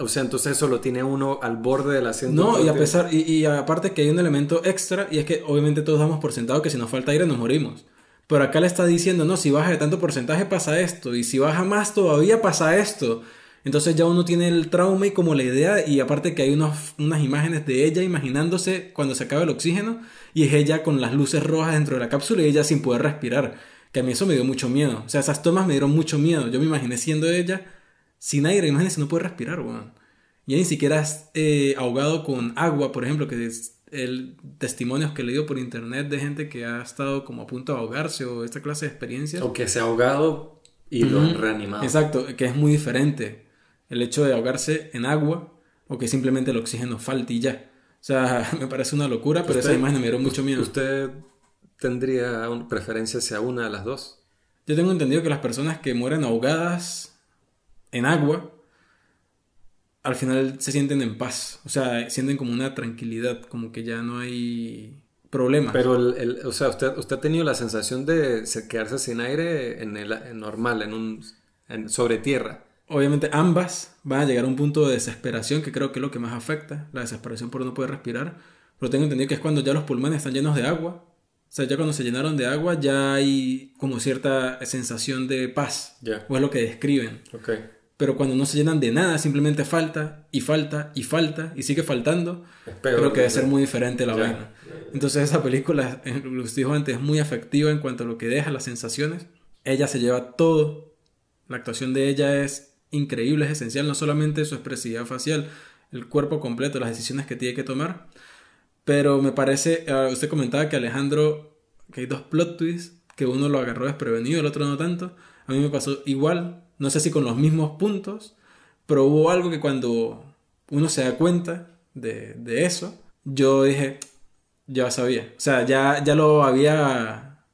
O sea, entonces eso lo tiene uno al borde del asiento.
No, y a pesar, y, aparte que hay un elemento extra, y es que obviamente todos damos por sentado que si nos falta aire nos morimos. Pero acá le está diciendo, no, si baja de tanto porcentaje pasa esto, y si baja más todavía pasa esto. Entonces ya uno tiene el trauma y como la idea, y aparte que hay unos, unas imágenes de ella imaginándose cuando se acaba el oxígeno, y es ella con las luces rojas dentro de la cápsula y ella sin poder respirar. Que a mí eso me dio mucho miedo. O sea, esas tomas me dieron mucho miedo. Yo me imaginé siendo ella sin aire, imagínense, no puede respirar, weón. Y ni siquiera eh, ahogado con agua, por ejemplo, que es el testimonios que he leído por internet de gente que ha estado como a punto de ahogarse o esta clase de experiencias.
O que se ha ahogado y lo han reanimado.
Exacto, que es muy diferente el hecho de ahogarse en agua o que simplemente el oxígeno falte y ya. O sea, me parece una locura, pero esa imagen me dio mucho miedo.
¿Usted tendría preferencia hacia una de las dos?
Yo tengo entendido que las personas que mueren ahogadas en agua, al final se sienten en paz. O sea, sienten como una tranquilidad, como que ya no hay problemas.
Pero, el, o sea, usted, usted ha tenido la sensación de quedarse sin aire en el normal, en un sobre tierra.
Obviamente ambas van a llegar a un punto de desesperación que creo que es lo que más afecta, la desesperación por no poder respirar. Pero tengo entendido que es cuando ya los pulmones están llenos de agua. O sea, ya cuando se llenaron de agua ya hay como cierta sensación de paz. O es lo que describen.
Okay.
Pero cuando no se llenan de nada, simplemente falta y falta y falta y sigue faltando, creo que debe ser muy diferente la vaina. Entonces esa película, eh, lo dijo antes, es muy afectiva en cuanto a lo que deja, las sensaciones. Ella se lleva todo. La actuación de ella es increíble, es esencial, no solamente su expresividad facial, el cuerpo completo, las decisiones que tiene que tomar. Pero me parece, ah, usted comentaba que Alejandro, que hay dos plot twists, que uno lo agarró desprevenido, el otro no tanto. A mí me pasó igual, no sé si con los mismos puntos, pero hubo algo que cuando uno se da cuenta de, de eso, yo dije, ya sabía. O sea, ya, ya lo había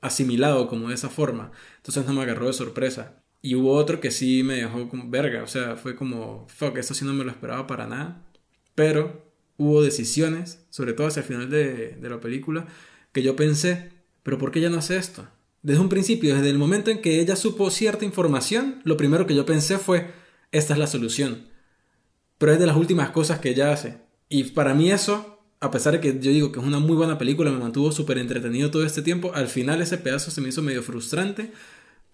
asimilado como de esa forma. Entonces no me agarró de sorpresa. Y hubo otro que sí me dejó como verga. O sea, fue como, fuck, esto sí no me lo esperaba para nada. Pero hubo decisiones, sobre todo hacia el final de, de la película, que yo pensé, pero ¿por qué ella no hace esto? Desde un principio, desde el momento en que ella supo cierta información, lo primero que yo pensé fue, esta es la solución. Pero es de las últimas cosas que ella hace. Y para mí eso, a pesar de que yo digo que es una muy buena película, me mantuvo súper entretenido todo este tiempo, al final ese pedazo se me hizo medio frustrante.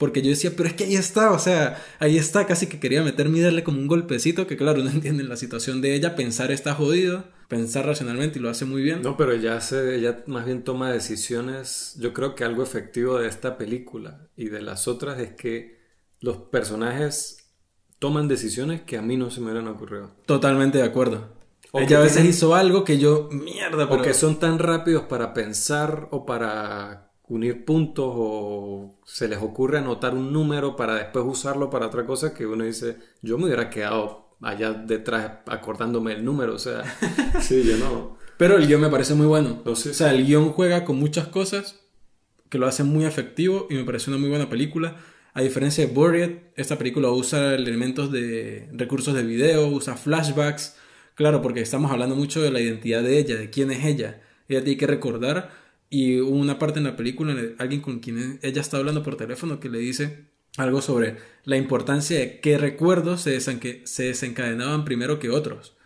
Porque yo decía, pero es que ahí está, o sea, ahí está, casi que quería meterme y darle como un golpecito, que claro, no entienden la situación de ella, pensar está jodido, pensar racionalmente y lo hace muy bien.
No, pero ella hace, ella más bien toma decisiones, yo creo que algo efectivo de esta película y de las otras es que los personajes toman decisiones que a mí no se me hubieran ocurrido.
Totalmente de acuerdo. ella a veces hizo algo que yo, mierda,
pero... O que son tan rápidos para pensar o para unir puntos o se les ocurre anotar un número para después usarlo para otra cosa que uno dice, yo me hubiera quedado allá detrás acordándome el número, o sea, sí, yo no.
Pero el guion me parece muy bueno. O sea, el guion juega con muchas cosas que lo hacen muy efectivo y me parece una muy buena película. A diferencia de Buried, esta película usa elementos de recursos de video, usa flashbacks. Claro, porque estamos hablando mucho de la identidad de ella, de quién es ella. Ella tiene que recordar y hubo una parte en la película, alguien con quien ella está hablando por teléfono que le dice algo sobre la importancia de qué recuerdos se, se desencadenaban primero que otros.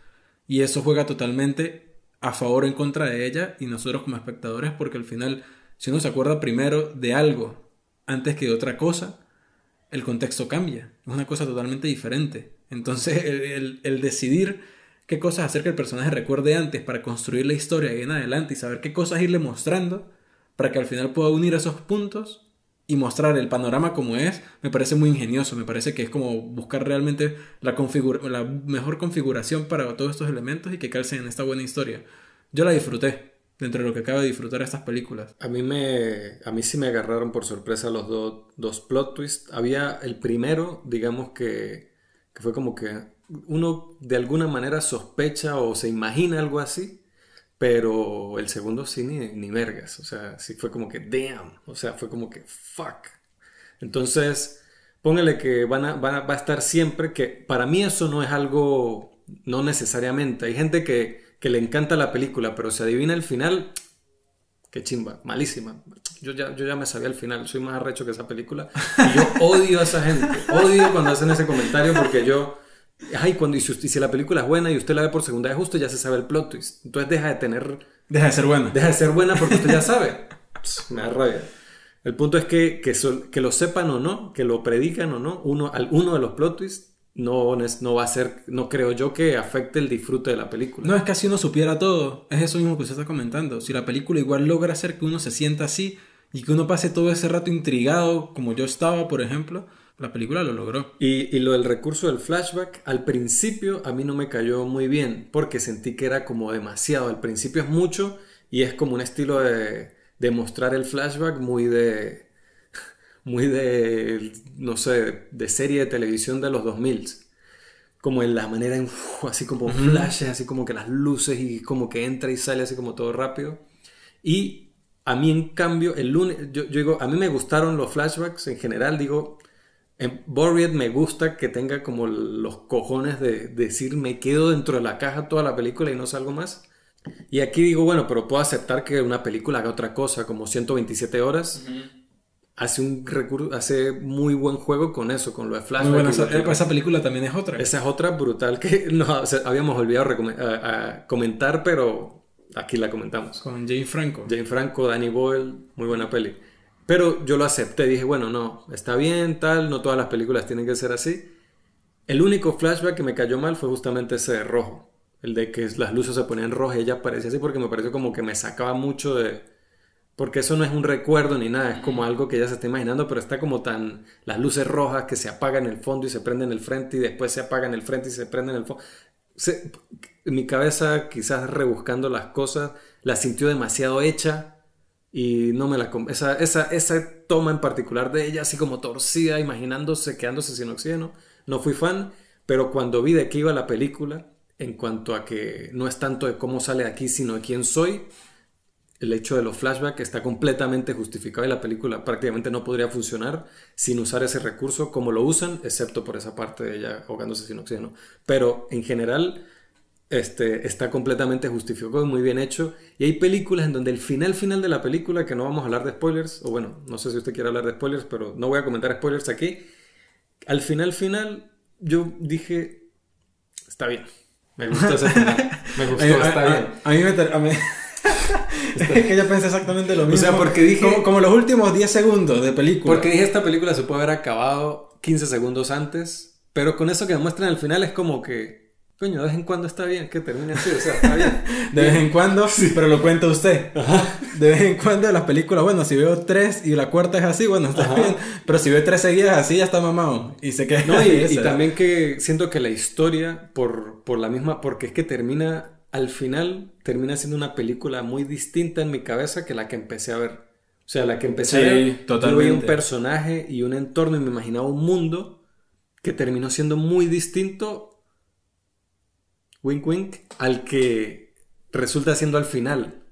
Y eso juega totalmente a favor o en contra de ella y nosotros como espectadores, porque al final, si uno se acuerda primero de algo antes que de otra cosa, el contexto cambia. Es una cosa totalmente diferente. Entonces, el, el decidir qué cosas hacer que el personaje recuerde antes para construir la historia y en adelante y saber qué cosas irle mostrando para que al final pueda unir esos puntos y mostrar el panorama como es, me parece muy ingenioso, me parece que es como buscar realmente la, mejor configuración para todos estos elementos y que calcen en esta buena historia. Yo la disfruté, dentro de lo que acabo de disfrutar estas películas.
A mí, me, a mí sí me agarraron por sorpresa los dos plot twists. Había el primero, digamos que, que fue como que uno de alguna manera sospecha o se imagina algo así, pero el segundo sí ni, ni vergas, o sea, sí fue como que damn, o sea, fue como que fuck. Entonces, póngale que van a, va a estar siempre, que para mí eso no es algo, no necesariamente, hay gente que, que le encanta la película, pero se adivina el final, qué chimba, malísima. Yo ya, yo ya me sabía el final, soy más arrecho que esa película. Y yo odio a esa gente, odio cuando hacen ese comentario porque yo Ay, cuando, y si, la película es buena y usted la ve por segunda vez, justo ya se sabe el plot twist. Entonces deja de tener.
Deja de ser buena.
Deja de ser buena porque usted ya sabe. me da rabia. El punto es que, que, que, lo sepan o no, que lo predican o no, uno, uno de los plot twists no, no va a ser, no creo yo que afecte el disfrute de la película.
No, es que así uno supiera todo. Es eso mismo que usted está comentando. Si la película igual logra hacer que uno se sienta así y que uno pase todo ese rato intrigado, como yo estaba, por ejemplo, la película lo logró.
Y, lo del recurso del flashback, al principio a mí no me cayó muy bien, porque sentí que era como demasiado. Al principio es mucho y es como un estilo de, de mostrar el flashback muy de. muy de. no sé, de serie de televisión de los 2000 como en la manera en, así como flashes, así como que las luces y como que entra y sale así como todo rápido. Y a mí en cambio, el lunes, yo, yo digo, a mí me gustaron los flashbacks en general, digo, en Buried me gusta que tenga como los cojones de decir me quedo dentro de la caja toda la película y no salgo más. Y aquí digo, bueno, pero puedo aceptar que una película haga otra cosa, como 127 horas. Hace un recurso, hace muy buen juego con eso, con lo de Flash.
esa, película también es otra.
Esa es otra brutal que no, habíamos olvidado a, comentar, pero aquí la comentamos.
Con Jane Franco.
Jane Franco, Danny Boyle, muy buena peli. Pero yo lo acepté, dije, bueno, no, está bien, tal, no todas las películas tienen que ser así. El único flashback que me cayó mal fue justamente ese de rojo. El de que las luces se ponían rojas y ella parecía así porque me pareció como que me sacaba mucho de... Porque eso no es un recuerdo ni nada, es como algo que ella se está imaginando, pero está como tan... Las luces rojas que se apagan en el fondo y se prenden en el frente y después se apagan en el frente y se prenden en el fondo. mi cabeza, quizás rebuscando las cosas, la sintió demasiado hecha y no me la... Esa, esa, esa toma en particular de ella así como torcida, imaginándose, quedándose sin oxígeno, no fui fan. pero cuando vi de qué iba la película, en cuanto a que no es tanto de cómo sale aquí, sino de quién soy, el hecho de los flashbacks está completamente justificado y la película prácticamente no podría funcionar sin usar ese recurso como lo usan, excepto por esa parte de ella ahogándose sin oxígeno. Pero en general este, está completamente justificado y muy bien hecho. Y hay películas en donde el final final de la película, que no vamos a hablar de spoilers, o bueno, no sé si usted quiere hablar de spoilers, pero no voy a comentar spoilers aquí. Al final final yo dije, está bien. Me gustó ese final. Me gustó, está bien.
A, mí me... es que yo pensé exactamente lo mismo. O
sea, porque dije...
Como, los últimos 10 segundos de película.
Porque dije, esta película se puede haber acabado 15 segundos antes, pero con eso que muestran al final es como que... Coño, de vez en cuando está bien que termine así, o sea, está bien.
de vez en cuando, pero lo cuenta usted. De vez en cuando las películas, bueno, si veo tres y la cuarta es así, bueno, está bien. Pero si veo tres seguidas así, ya está mamado. Y se queda.
No, y, y también que siento que la historia, por, por la misma, porque es que termina al final termina siendo una película muy distinta en mi cabeza que la que empecé a ver. O sea, la que empecé a ver, totalmente. un personaje y un entorno y me imaginaba un mundo que terminó siendo muy distinto, wink wink, al que resulta siendo al final.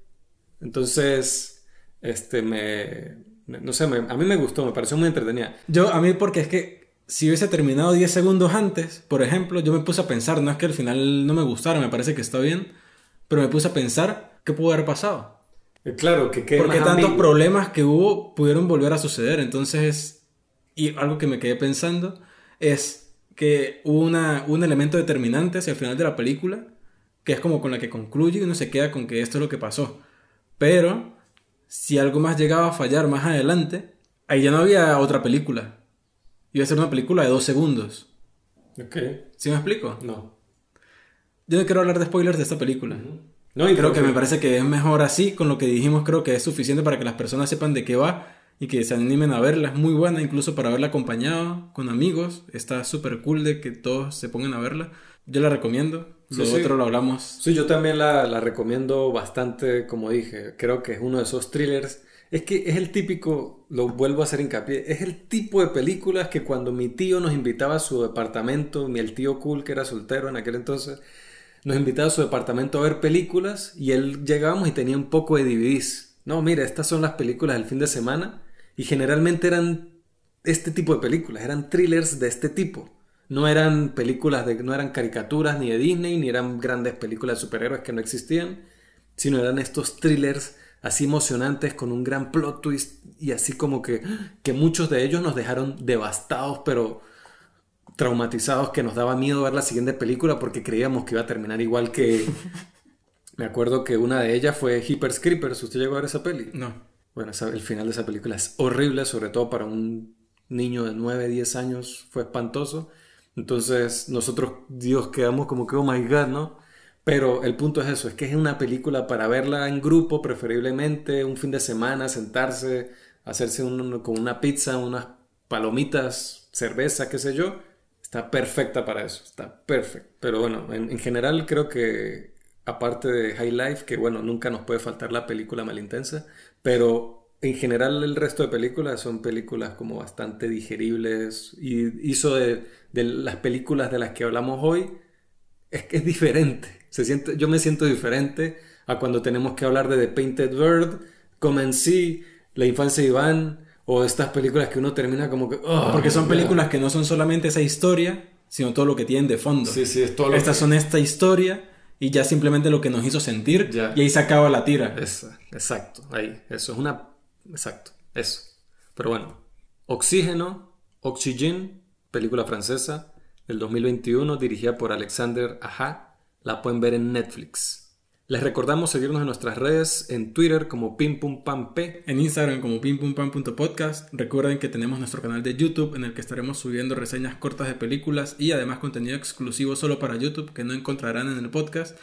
Entonces, este, me, no sé, a mí me gustó, me pareció muy entretenida.
Yo, a mí porque es que si hubiese terminado 10 segundos antes, por ejemplo, yo me puse a pensar, no es que al final no me gustara, me parece que está bien, pero me puse a pensar qué pudo haber pasado.
Eh, claro, que qué
Porque tantos problemas que hubo pudieron volver a suceder. Entonces, y algo que me quedé pensando es que hubo una, un elemento determinante hacia el final de la película, que es como con la que concluye y uno se queda con que esto es lo que pasó. Pero, si algo más llegaba a fallar más adelante, ahí ya no había otra película. Iba a ser una película de dos segundos.
Ok.
¿Sí me explico?
No.
Yo no quiero hablar de spoilers de esta película. No, y creo que, me parece que es mejor así, con lo que dijimos creo que es suficiente para que las personas sepan de qué va y que se animen a verla. Es muy buena, incluso para verla acompañado, con amigos. Está súper cool de que todos se pongan a verla. Yo la recomiendo. Lo otro lo hablamos.
Sí, yo también la, la recomiendo bastante, como dije. Creo que es uno de esos thrillers. Es que es el típico, lo vuelvo a hacer hincapié, es el tipo de películas que cuando mi tío nos invitaba a su departamento, mi el tío cool que era soltero en aquel entonces, nos invitaba a su departamento a ver películas y él llegábamos y tenía un poco de DVDs. No, mira, estas son las películas del fin de semana y generalmente eran este tipo de películas, eran thrillers de este tipo. No eran películas de, no eran caricaturas ni de Disney, ni eran grandes películas de superhéroes que no existían, sino eran estos thrillers así emocionantes con un gran plot twist y así como que, que muchos de ellos nos dejaron devastados, pero traumatizados que nos daba miedo ver la siguiente película porque creíamos que iba a terminar igual que... Me acuerdo que una de ellas fue Hyper Creepers. ¿Usted llegó a ver esa peli?
No.
Bueno, el final de esa película es horrible, sobre todo para un niño de 9, 10 años. Fue espantoso. Entonces nosotros, Dios, quedamos como que, oh my god, ¿no? Pero el punto es eso, es que es una película para verla en grupo, preferiblemente un fin de semana, sentarse, hacerse con una pizza, unas palomitas, cerveza, qué sé yo, Está perfecta para eso, está perfecta. Pero bueno, en, general creo que aparte de High Life, que bueno, nunca nos puede faltar la película malintensa, pero en general el resto de películas son películas como bastante digeribles y hizo de, las películas de las que hablamos hoy, es que es diferente. Se siente, yo me siento diferente a cuando tenemos que hablar de The Painted Bird, Comencí, La infancia de Iván, o estas películas que uno termina como que...
Porque son películas que no son solamente esa historia, sino todo lo que tienen de fondo.
Sí, sí, es todo
lo Estas son esta historia y ya simplemente lo que nos hizo sentir y ahí se acaba la tira.
exacto, ahí, eso es una... Exacto, eso. Pero bueno, Oxígeno, Oxygen, película francesa, del 2021, dirigida por Alexander Aja, la pueden ver en Netflix. Les recordamos seguirnos en nuestras redes, en Twitter como p
en Instagram como pimpumpam.podcast. Recuerden que tenemos nuestro canal de YouTube en el que estaremos subiendo reseñas cortas de películas y además contenido exclusivo solo para YouTube que no encontrarán en el podcast.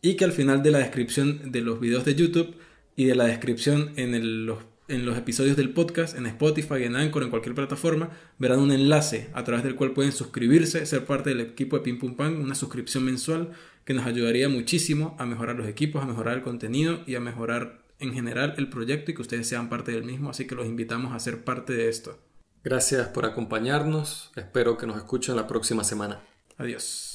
Y que al final de la descripción de los videos de YouTube y de la descripción en, los, en los episodios del podcast, en Spotify, en Anchor, en cualquier plataforma, verán un enlace a través del cual pueden suscribirse, ser parte del equipo de Pim una suscripción mensual que nos ayudaría muchísimo a mejorar los equipos, a mejorar el contenido y a mejorar en general el proyecto y que ustedes sean parte del mismo, así que los invitamos a ser parte de esto.
Gracias por acompañarnos, espero que nos escuchen la próxima semana.
Adiós.